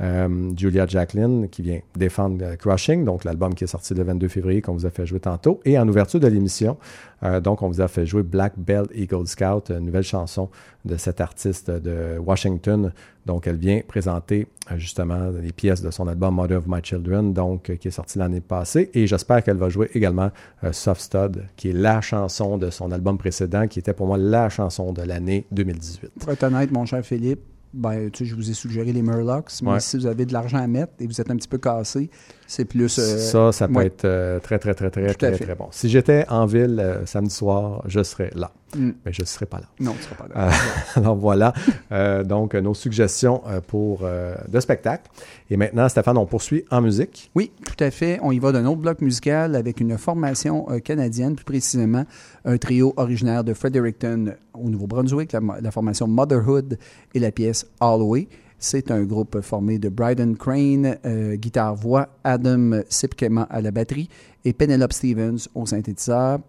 Speaker 1: Euh, Julia Jacqueline qui vient défendre euh, Crushing, donc l'album qui est sorti le 22 février qu'on vous a fait jouer tantôt. Et en ouverture de l'émission, euh, donc on vous a fait jouer Black Belt Eagle Scout, une nouvelle chanson de cette artiste de Washington. Donc elle vient présenter justement les pièces de son album Mother of My Children, donc qui est sorti l'année passée. Et j'espère qu'elle va jouer également Soft Stud, qui est la chanson de son album précédent, qui était pour moi la chanson de l'année 2018.
Speaker 2: Pour honnête, mon cher Philippe, ben, tu sais, je vous ai suggéré les Murlocs, mais
Speaker 1: Ouais.
Speaker 2: si vous avez de l'argent à mettre et vous êtes un petit peu cassé, c'est plus. euh,
Speaker 1: ça, ça peut
Speaker 2: ouais.
Speaker 1: être euh, très, très, très, très, très, très bon. Si j'étais en ville euh, samedi soir, je serais là.
Speaker 2: Mm.
Speaker 1: Mais je ne serais pas là.
Speaker 2: Non, tu ne seras pas là.
Speaker 1: Euh, alors voilà, donc nos suggestions pour de spectacle. Et maintenant, Stéphane, on poursuit en musique.
Speaker 2: Oui, tout à fait. On y va d'un autre bloc musical avec une formation canadienne, plus précisément un trio originaire de Fredericton au Nouveau-Brunswick, la, la formation Motherhood et la pièce Holloway. C'est un groupe formé de Bryden Crane, euh, guitare-voix, Adam Sipkema à la batterie et Penelope Stevens au synthétiseur.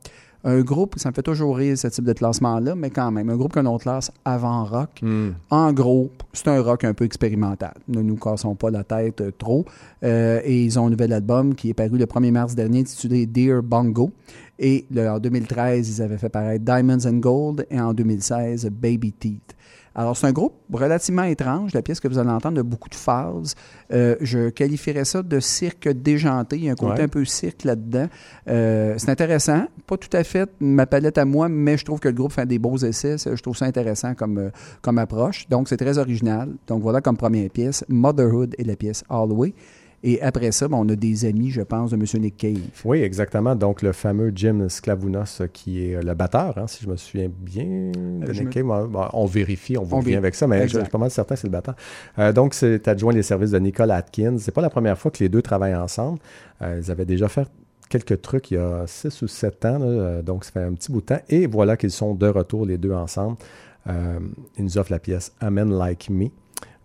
Speaker 2: Un groupe, ça me fait toujours rire ce type de classement-là, mais quand même, un groupe que l'on classe avant rock. En gros, c'est un rock un peu expérimental. Ne nous cassons pas la tête euh, trop. Euh, et ils ont un nouvel album qui est paru le 1er mars dernier intitulé Dear Bongo. Et le- en 2013, ils avaient fait paraître Diamonds and Gold et en 2016, Baby Teeth. Alors, c'est un groupe relativement étrange. La pièce que vous allez entendre a beaucoup de phases. Euh, je qualifierais ça de cirque déjanté. Il y a un côté
Speaker 1: Ouais.
Speaker 2: un peu cirque là-dedans. Euh, c'est intéressant. Pas tout à fait ma palette à moi, mais je trouve que le groupe fait des beaux essais. Je trouve ça intéressant comme, euh, comme approche. Donc, c'est très original. Donc, voilà comme première pièce, Motherhood et la pièce Holloway. Et après ça, ben, on a des amis, je pense, de M. Nick Cave.
Speaker 7: Oui, exactement. Donc, le fameux Jim Sklavounos, euh, qui est euh, le batteur, hein, si je me souviens bien de
Speaker 2: Euh, je
Speaker 7: Nick
Speaker 2: me-
Speaker 7: Cave. On vérifie, on vous revient avec ça, mais je suis pas mal certain que c'est le batteur. Euh, donc, c'est adjoint les services de Nicole Atkins. C'est pas la première fois que les deux travaillent ensemble. Euh, ils avaient déjà fait quelques trucs il y a 6 ou 7 ans, là, donc ça fait un petit bout de temps. Et voilà qu'ils sont de retour, les deux ensemble. Euh, ils nous offrent la pièce Amen Like Me.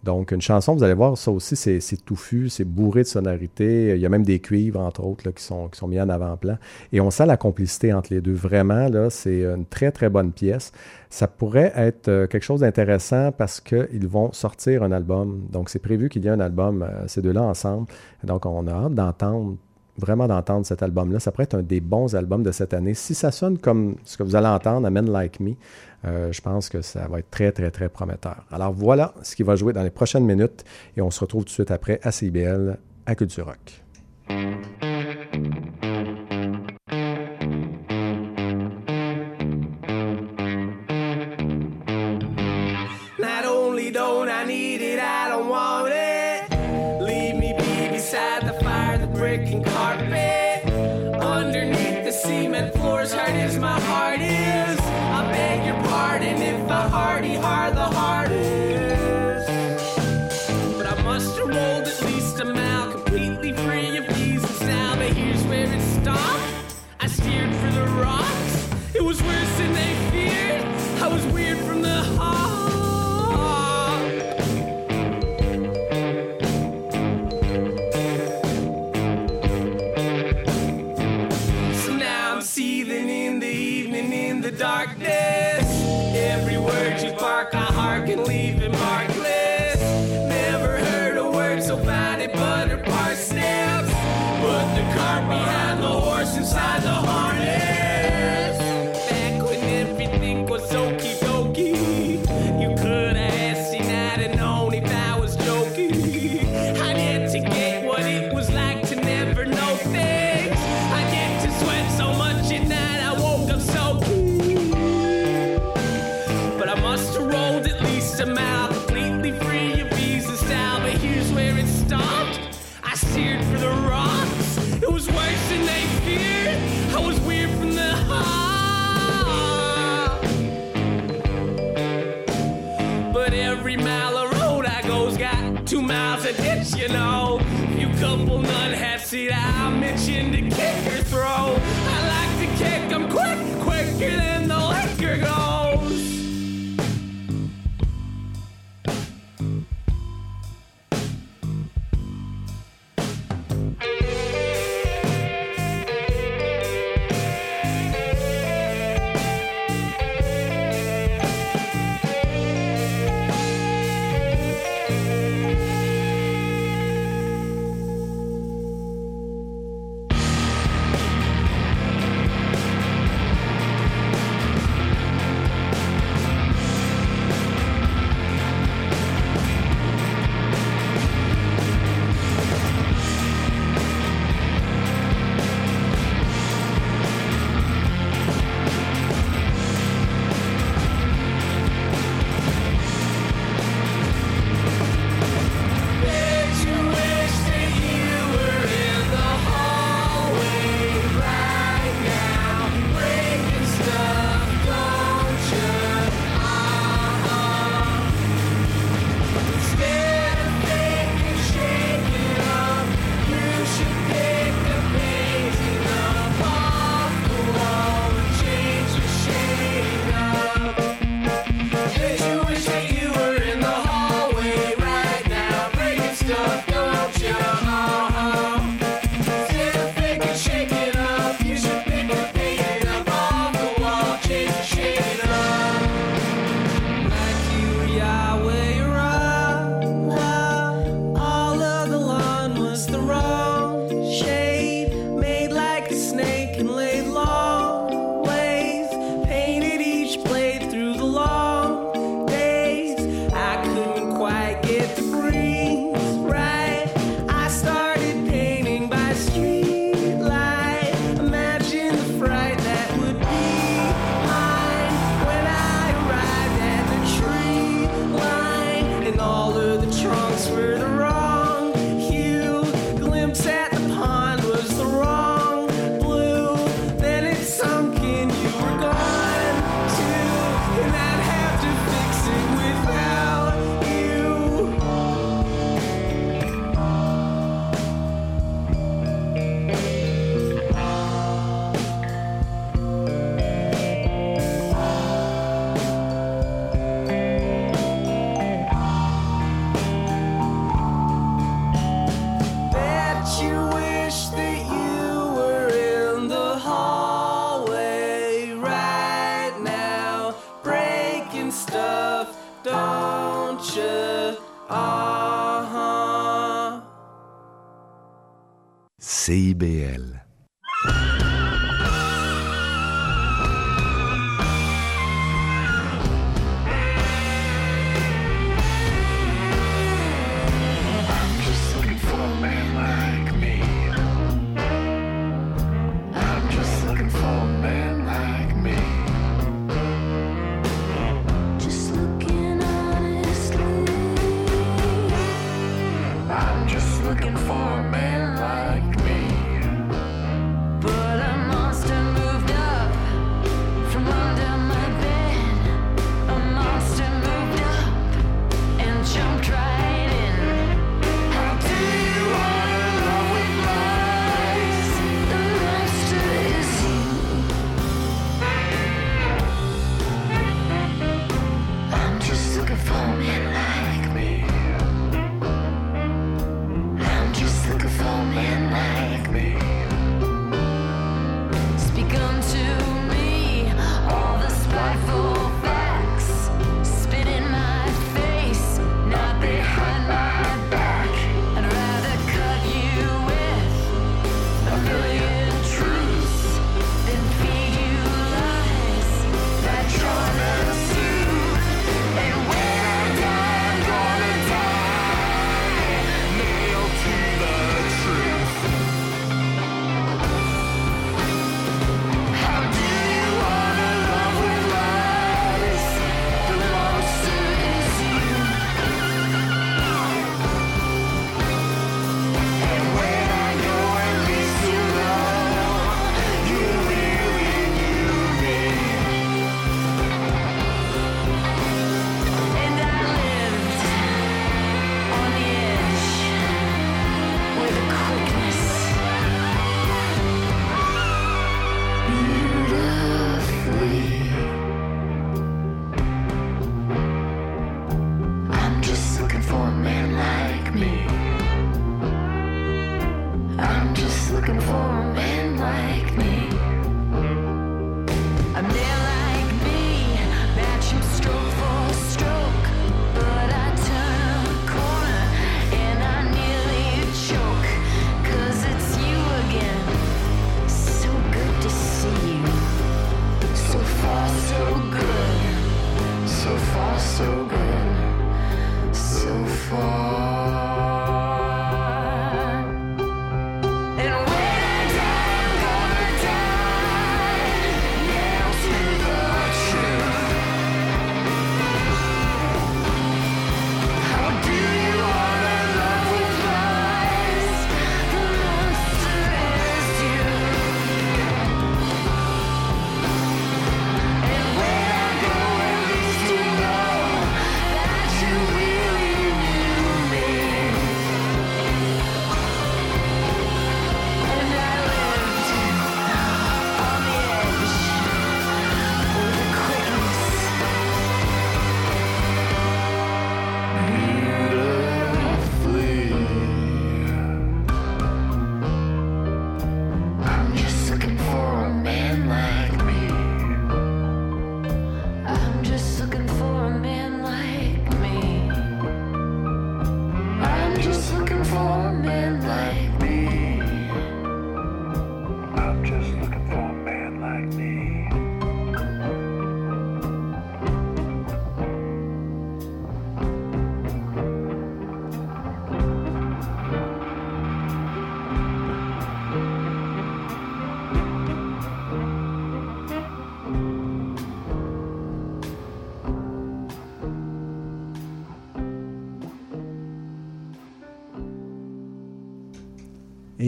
Speaker 7: Donc, une chanson, vous allez voir, ça aussi, c'est touffu, c'est bourré de sonorités. Il y a même des cuivres, entre autres, là, qui, sont, qui sont mis en avant-plan. Et on sent la complicité entre les deux. Vraiment, là, c'est une très, très bonne pièce. Ça pourrait être euh, quelque chose d'intéressant parce qu'ils vont sortir un album. Donc, c'est prévu qu'il y ait un album, euh, ces deux-là ensemble. Donc, on a hâte d'entendre vraiment d'entendre cet album-là. Ça pourrait être un des bons albums de cette année. Si ça sonne comme ce que vous allez entendre, Amen Like Me, euh, je pense que ça va être très, très, très prometteur. Alors voilà ce qui va jouer dans les prochaines minutes et on se retrouve tout de suite après à CIBL à Culture Rock.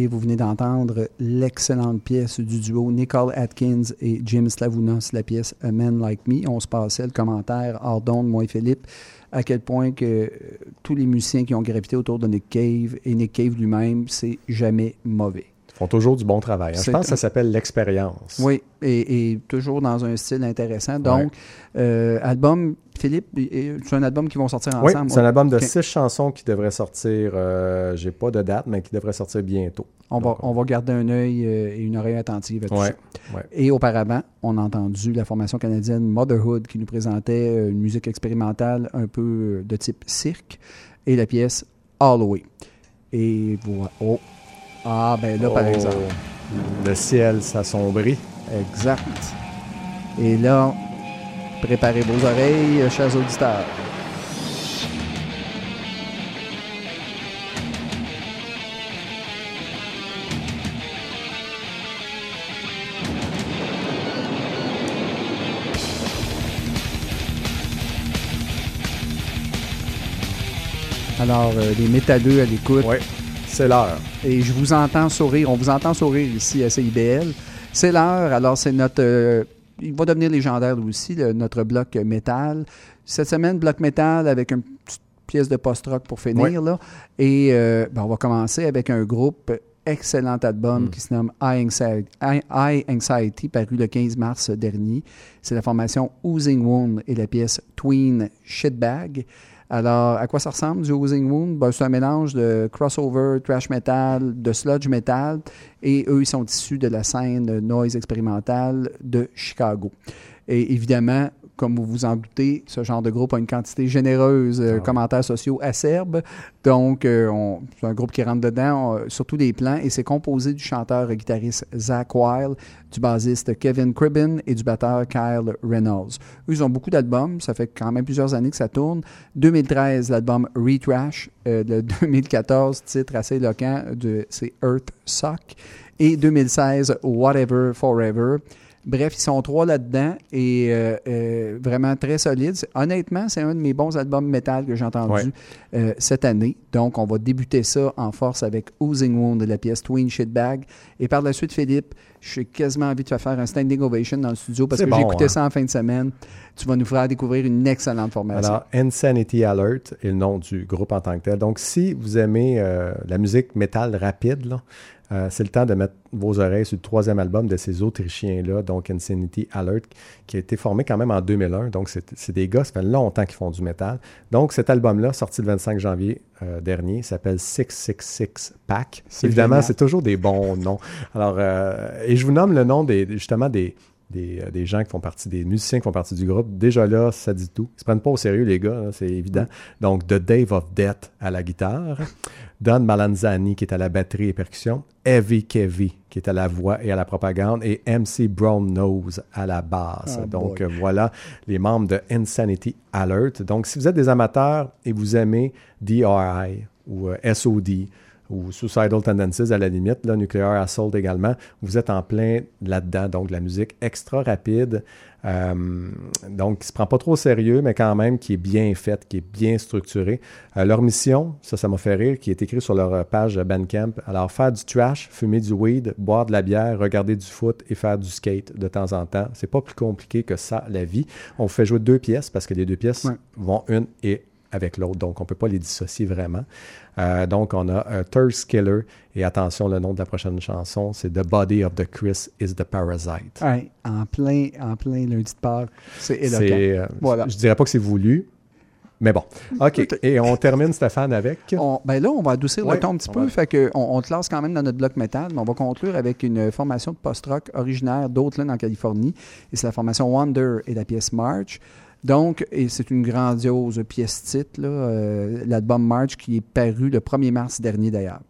Speaker 2: Vous venez d'entendre l'excellente pièce du duo Nicole Atkins et Jim Slavounos, la pièce A Man Like Me. On se passait le commentaire hors moi et Philippe, à quel point que euh, tous les musiciens qui ont gravité autour de Nick Cave et Nick Cave lui-même, c'est jamais mauvais.
Speaker 1: Font toujours du bon travail. hein. Je pense que ça s'appelle l'expérience.
Speaker 2: Oui, et, et toujours dans un style intéressant. Donc, euh, album, Philippe, c'est un album qui vont sortir
Speaker 1: Oui,
Speaker 2: ensemble?
Speaker 1: c'est un album de six chansons qui devrait sortir, euh, j'ai pas de date, mais qui devrait sortir bientôt.
Speaker 2: On va, on va garder un œil euh, et une oreille attentive à tout
Speaker 1: Ouais,
Speaker 2: ça.
Speaker 1: ouais.
Speaker 2: Et auparavant, on a entendu la formation canadienne Motherhood qui nous présentait euh, une musique expérimentale un peu de type cirque et la pièce All the Way. Et voilà. Oh, Ah, ben là, par
Speaker 1: Oh,
Speaker 2: exemple.
Speaker 1: Le ciel s'assombrit.
Speaker 2: Exact. Et là, préparez vos oreilles, chers auditeurs. Alors, euh, les métalleux à l'écoute,
Speaker 1: Oui, c'est l'heure.
Speaker 2: et je vous entends sourire. On vous entend sourire ici à CIBL. C'est l'heure. Alors, c'est notre. euh, il va devenir légendaire lui aussi, le- notre bloc métal. Cette semaine, bloc métal avec une petite pièce de post-rock pour finir.
Speaker 1: Oui.
Speaker 2: Là. Et euh, ben, on va commencer avec un groupe. Excellent album
Speaker 1: Mm.
Speaker 2: qui se nomme High Anxiety, High- High Anxiety, paru le 15 mars dernier. C'est la formation Oozing Wound et la pièce Tween Shitbag. Alors, à quoi ça ressemble du Oozing Wound? Ben, c'est un mélange de crossover, trash metal, de sludge metal. Et eux, ils sont issus de la scène noise expérimentale de Chicago. Et évidemment, comme vous vous en doutez, ce genre de groupe a une quantité généreuse de
Speaker 1: Ah ouais.
Speaker 2: commentaires sociaux acerbes. Donc, euh, on- c'est un groupe qui rentre dedans euh, sur tous les plans. Et c'est composé du chanteur et guitariste Zach Wilde, du bassiste Kevin Cribbin et du batteur Kyle Reynolds. Eux, ils ont beaucoup d'albums. Ça fait quand même plusieurs années que ça tourne. 2013, l'album Retrash. Euh, le 2014, titre assez éloquent, de, c'est Earth Suck. Et 2016, Whatever Forever. Bref, ils sont trois là-dedans et euh, euh, vraiment très solides. Honnêtement, c'est un de mes bons albums métal que j'ai entendu
Speaker 1: Ouais.
Speaker 2: euh, cette année. Donc, on va débuter ça en force avec Oozing Wound de la pièce Twin Shitbag. Et par la suite, Philippe, j'ai quasiment envie de te faire un standing ovation dans le studio parce que
Speaker 1: bon,
Speaker 2: j'ai écouté
Speaker 1: hein?
Speaker 2: ça en fin de semaine. Tu vas nous faire découvrir une excellente formation.
Speaker 1: Alors, Insanity Alert est le nom du groupe en tant que tel. Donc, si vous aimez la musique métal rapide, là, euh, c'est le temps de mettre vos oreilles sur le troisième album de ces Autrichiens-là, donc Insanity Alert, qui a été formé quand même en 2001. Donc, c'est des gars, ça fait longtemps qu'ils font du métal. Donc, cet album-là, sorti le 25 janvier euh, dernier, s'appelle 666 Pack. Évidemment, c'est toujours des bons noms. Alors, euh, et je vous nomme le nom des, justement des, des, des gens qui font partie, des musiciens qui font partie du groupe. Déjà là, ça dit tout. Ils se prennent pas au sérieux, les gars, c'est évident. Donc, The Dave of Death à la guitare, Don Malanzani qui est à la batterie et percussion, Heavy Kevy qui est à la voix et à la propagande, et MC Brown Nose à la basse.
Speaker 2: Oh
Speaker 1: Donc,
Speaker 2: boy.
Speaker 1: voilà les membres de Insanity Alert. Donc, si vous êtes des amateurs et vous aimez DRI ou euh, SOD, ou Suicidal Tendencies à la limite, là, Nuclear Assault également. Vous êtes en plein là-dedans, donc de la musique extra rapide, euh, donc qui ne se prend pas trop au sérieux, mais quand même qui est bien faite, qui est bien structurée. Euh, leur mission, ça, ça m'a fait rire, qui est écrit sur leur page Bandcamp. Alors, faire du trash, fumer du weed, boire de la bière, regarder du foot et faire du skate de temps en temps. C'est pas plus compliqué que ça, la vie. On vous fait jouer deux pièces parce que les deux pièces
Speaker 2: Ouais.
Speaker 1: vont une et avec l'autre, donc on ne peut pas les dissocier vraiment. Euh, donc, on a euh, Thirst Killer. Et attention, le nom de la prochaine chanson, c'est The Body of the Chris is the Parasite.
Speaker 2: Ouais, en, plein, en plein lundi de Pâques, c'est éloquent.
Speaker 1: Euh,
Speaker 2: Voilà.
Speaker 1: Je dirais pas que c'est voulu, mais bon. OK. Et on termine, Stéphane, avec?
Speaker 2: On- ben là, on va adoucir
Speaker 1: Ouais,
Speaker 2: le ton un petit peu.
Speaker 1: va-
Speaker 2: Fait que on, on te lance quand même dans notre bloc métal, mais on va conclure avec une formation de post-rock originaire d'Oakland, en Californie. Et c'est la formation Wonder et la pièce March. Donc, et c'est une grandiose pièce titre, là, euh, l'album March qui est paru le 1er mars dernier d'ailleurs.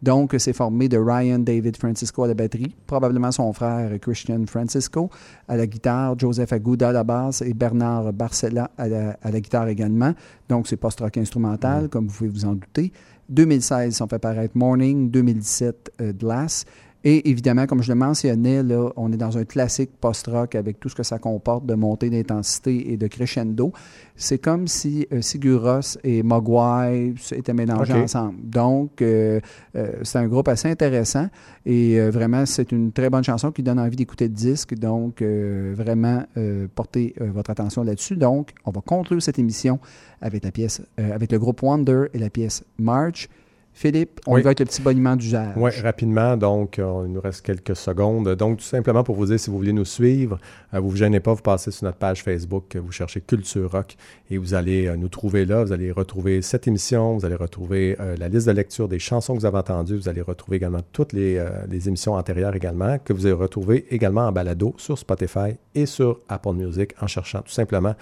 Speaker 2: Donc, c'est formé de Ryan David Francisco à la batterie, probablement son frère Christian Francisco à la guitare, Joseph Aguda à la basse et Bernard Barcella à la, à la guitare également. Donc, c'est post-rock instrumental, comme vous pouvez vous en douter. 2016, on fait paraître Morning, 2017, euh, Glass. Et évidemment, comme je le mentionnais, là, on est dans un classique post-rock avec tout ce que ça comporte de montée d'intensité et de crescendo. C'est comme si euh, Sigur Rós et Mogwai étaient mélangés ensemble. Donc, euh, euh, c'est un groupe assez intéressant et euh, vraiment, c'est une très bonne chanson qui donne envie d'écouter le disque. Donc, vraiment, portez votre attention là-dessus. Donc, on va conclure cette émission avec la pièce, avec le groupe Wonder et la pièce March. Philippe, on
Speaker 1: Oui.
Speaker 2: y va avec le petit boniment d'usage.
Speaker 1: Oui, rapidement, donc euh, il nous reste quelques secondes. Donc, tout simplement pour vous dire, si vous voulez nous suivre, euh, vous ne vous gênez pas, vous passez sur notre page Facebook, vous cherchez Culture Rock et vous allez euh, nous trouver là. Vous allez retrouver cette émission, vous allez retrouver euh, la liste de lecture des chansons que vous avez entendues, vous allez retrouver également toutes les, les émissions antérieures également, que vous allez retrouver également en balado sur Spotify et sur Apple Music en cherchant tout simplement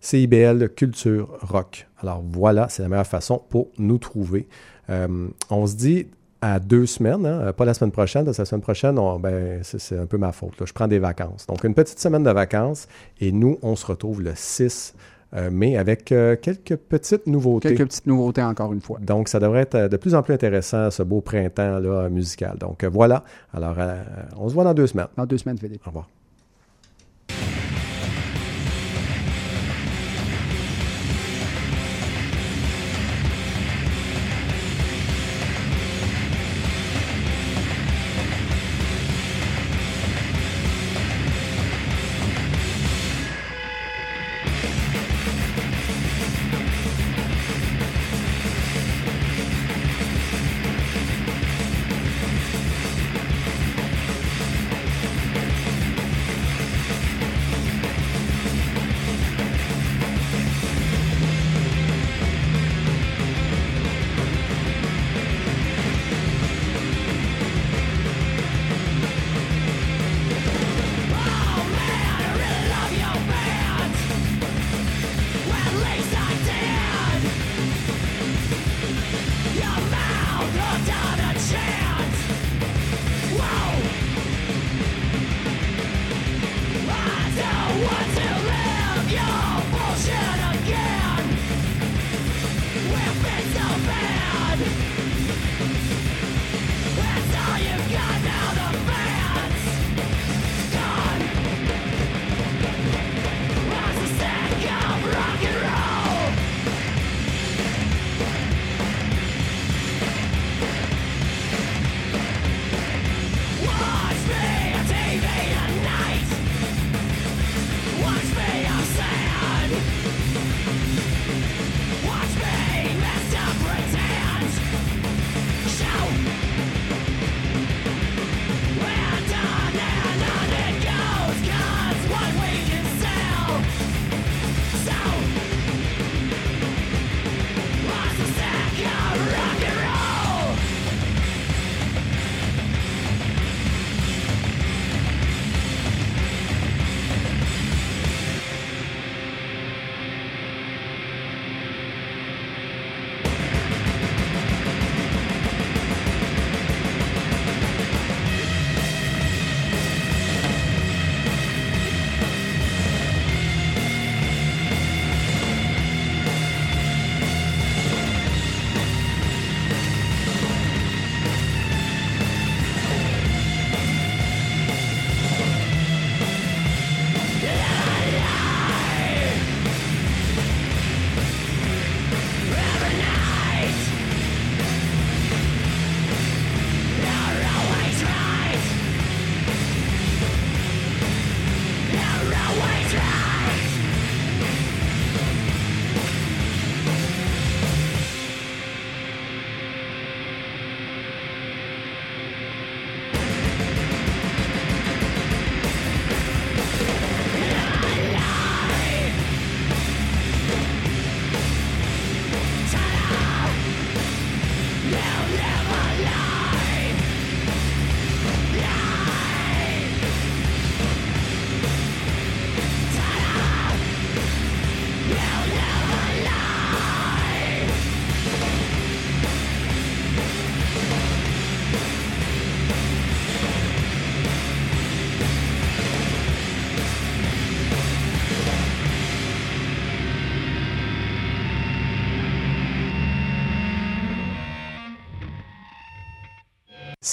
Speaker 1: CIBL Culture Rock. Alors voilà, c'est la meilleure façon pour nous trouver. Euh, on se dit
Speaker 6: à deux semaines, hein, pas la semaine prochaine, parce que la semaine prochaine, on- ben, c'est un peu ma faute. là. Je prends des vacances. Donc, une petite semaine de vacances et nous, on se retrouve le 6 euh, mai avec euh, quelques petites nouveautés.
Speaker 2: Quelques petites nouveautés encore une fois.
Speaker 6: Donc, ça devrait être de plus en plus intéressant, ce beau printemps là, musical. Donc, voilà. Alors, euh, on se voit dans deux semaines.
Speaker 2: Dans deux semaines, Philippe.
Speaker 6: Au revoir.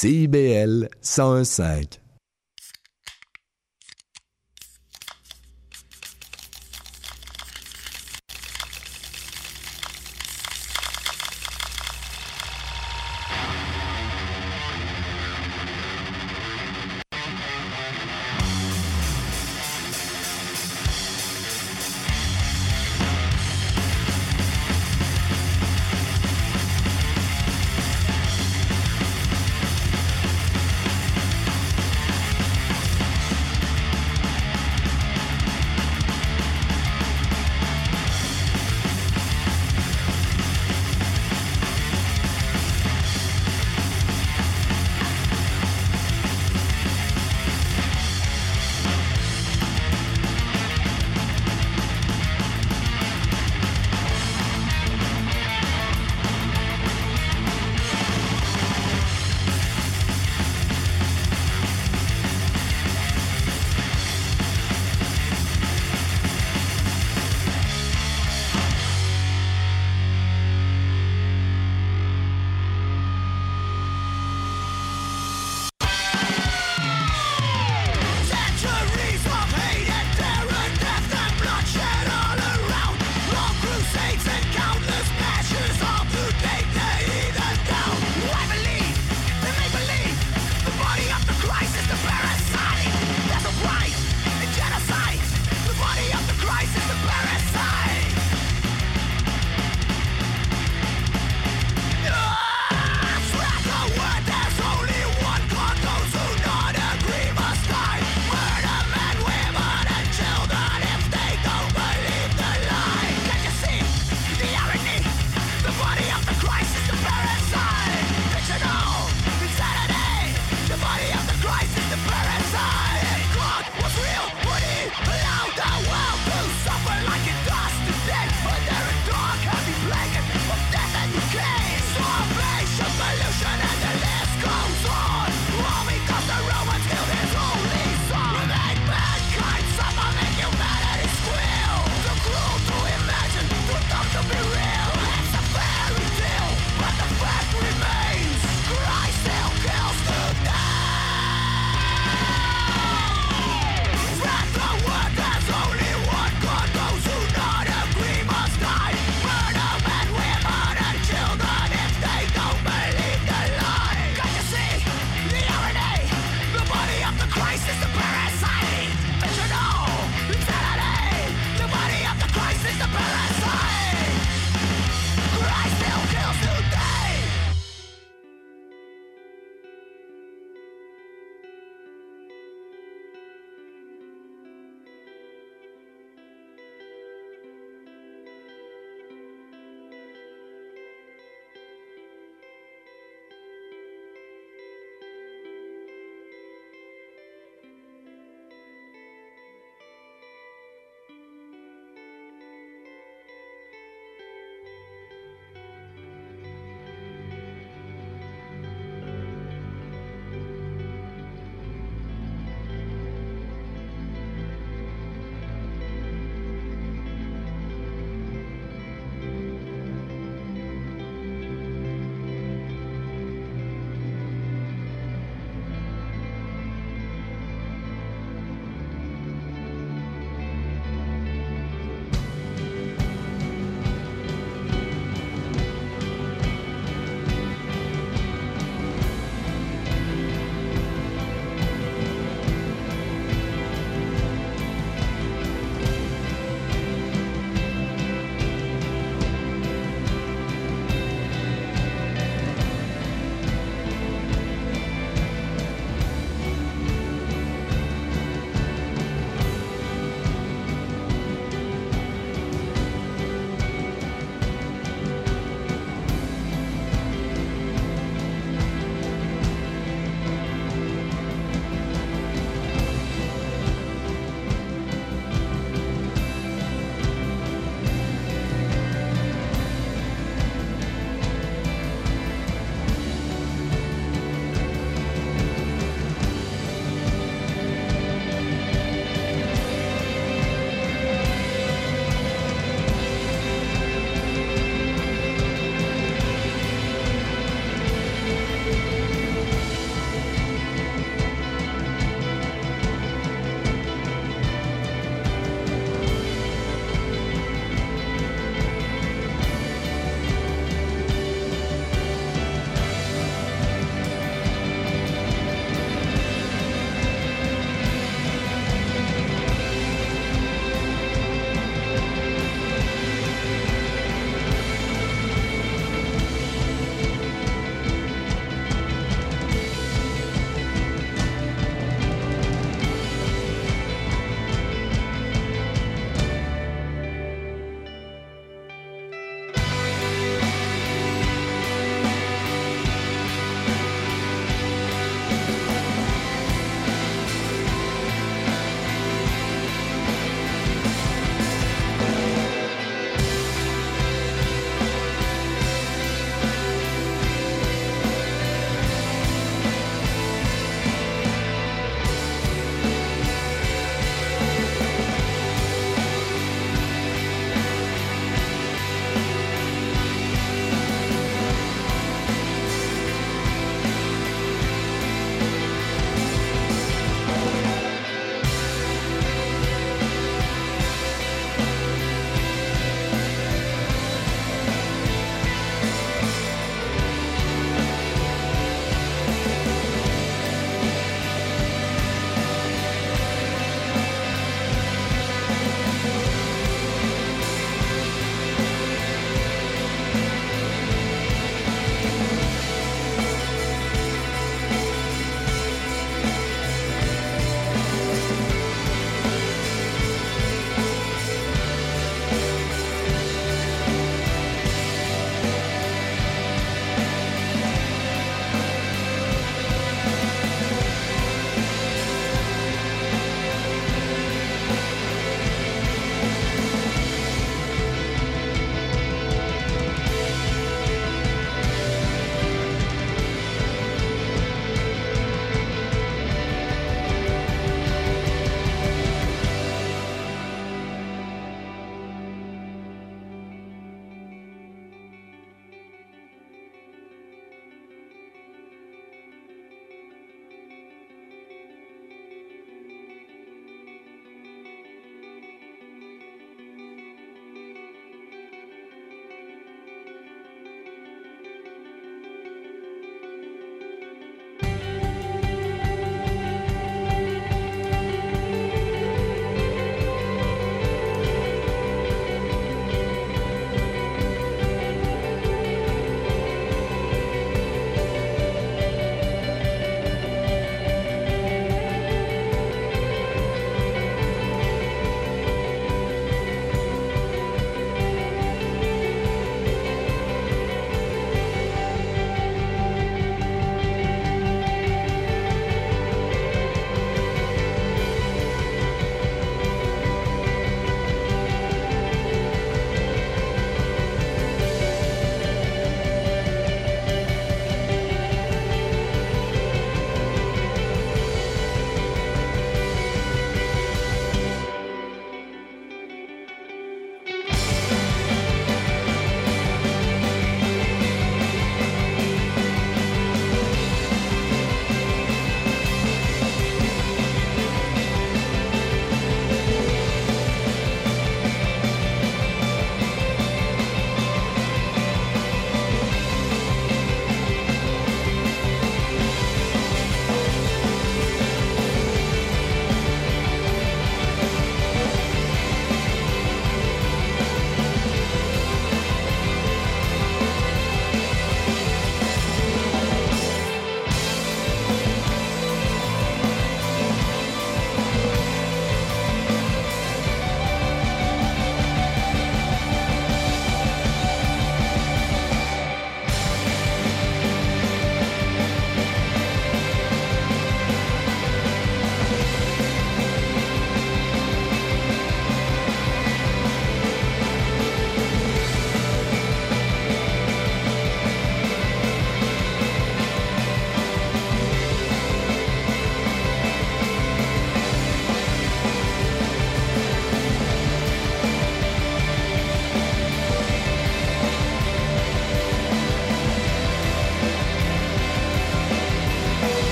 Speaker 8: CIBL 101.5.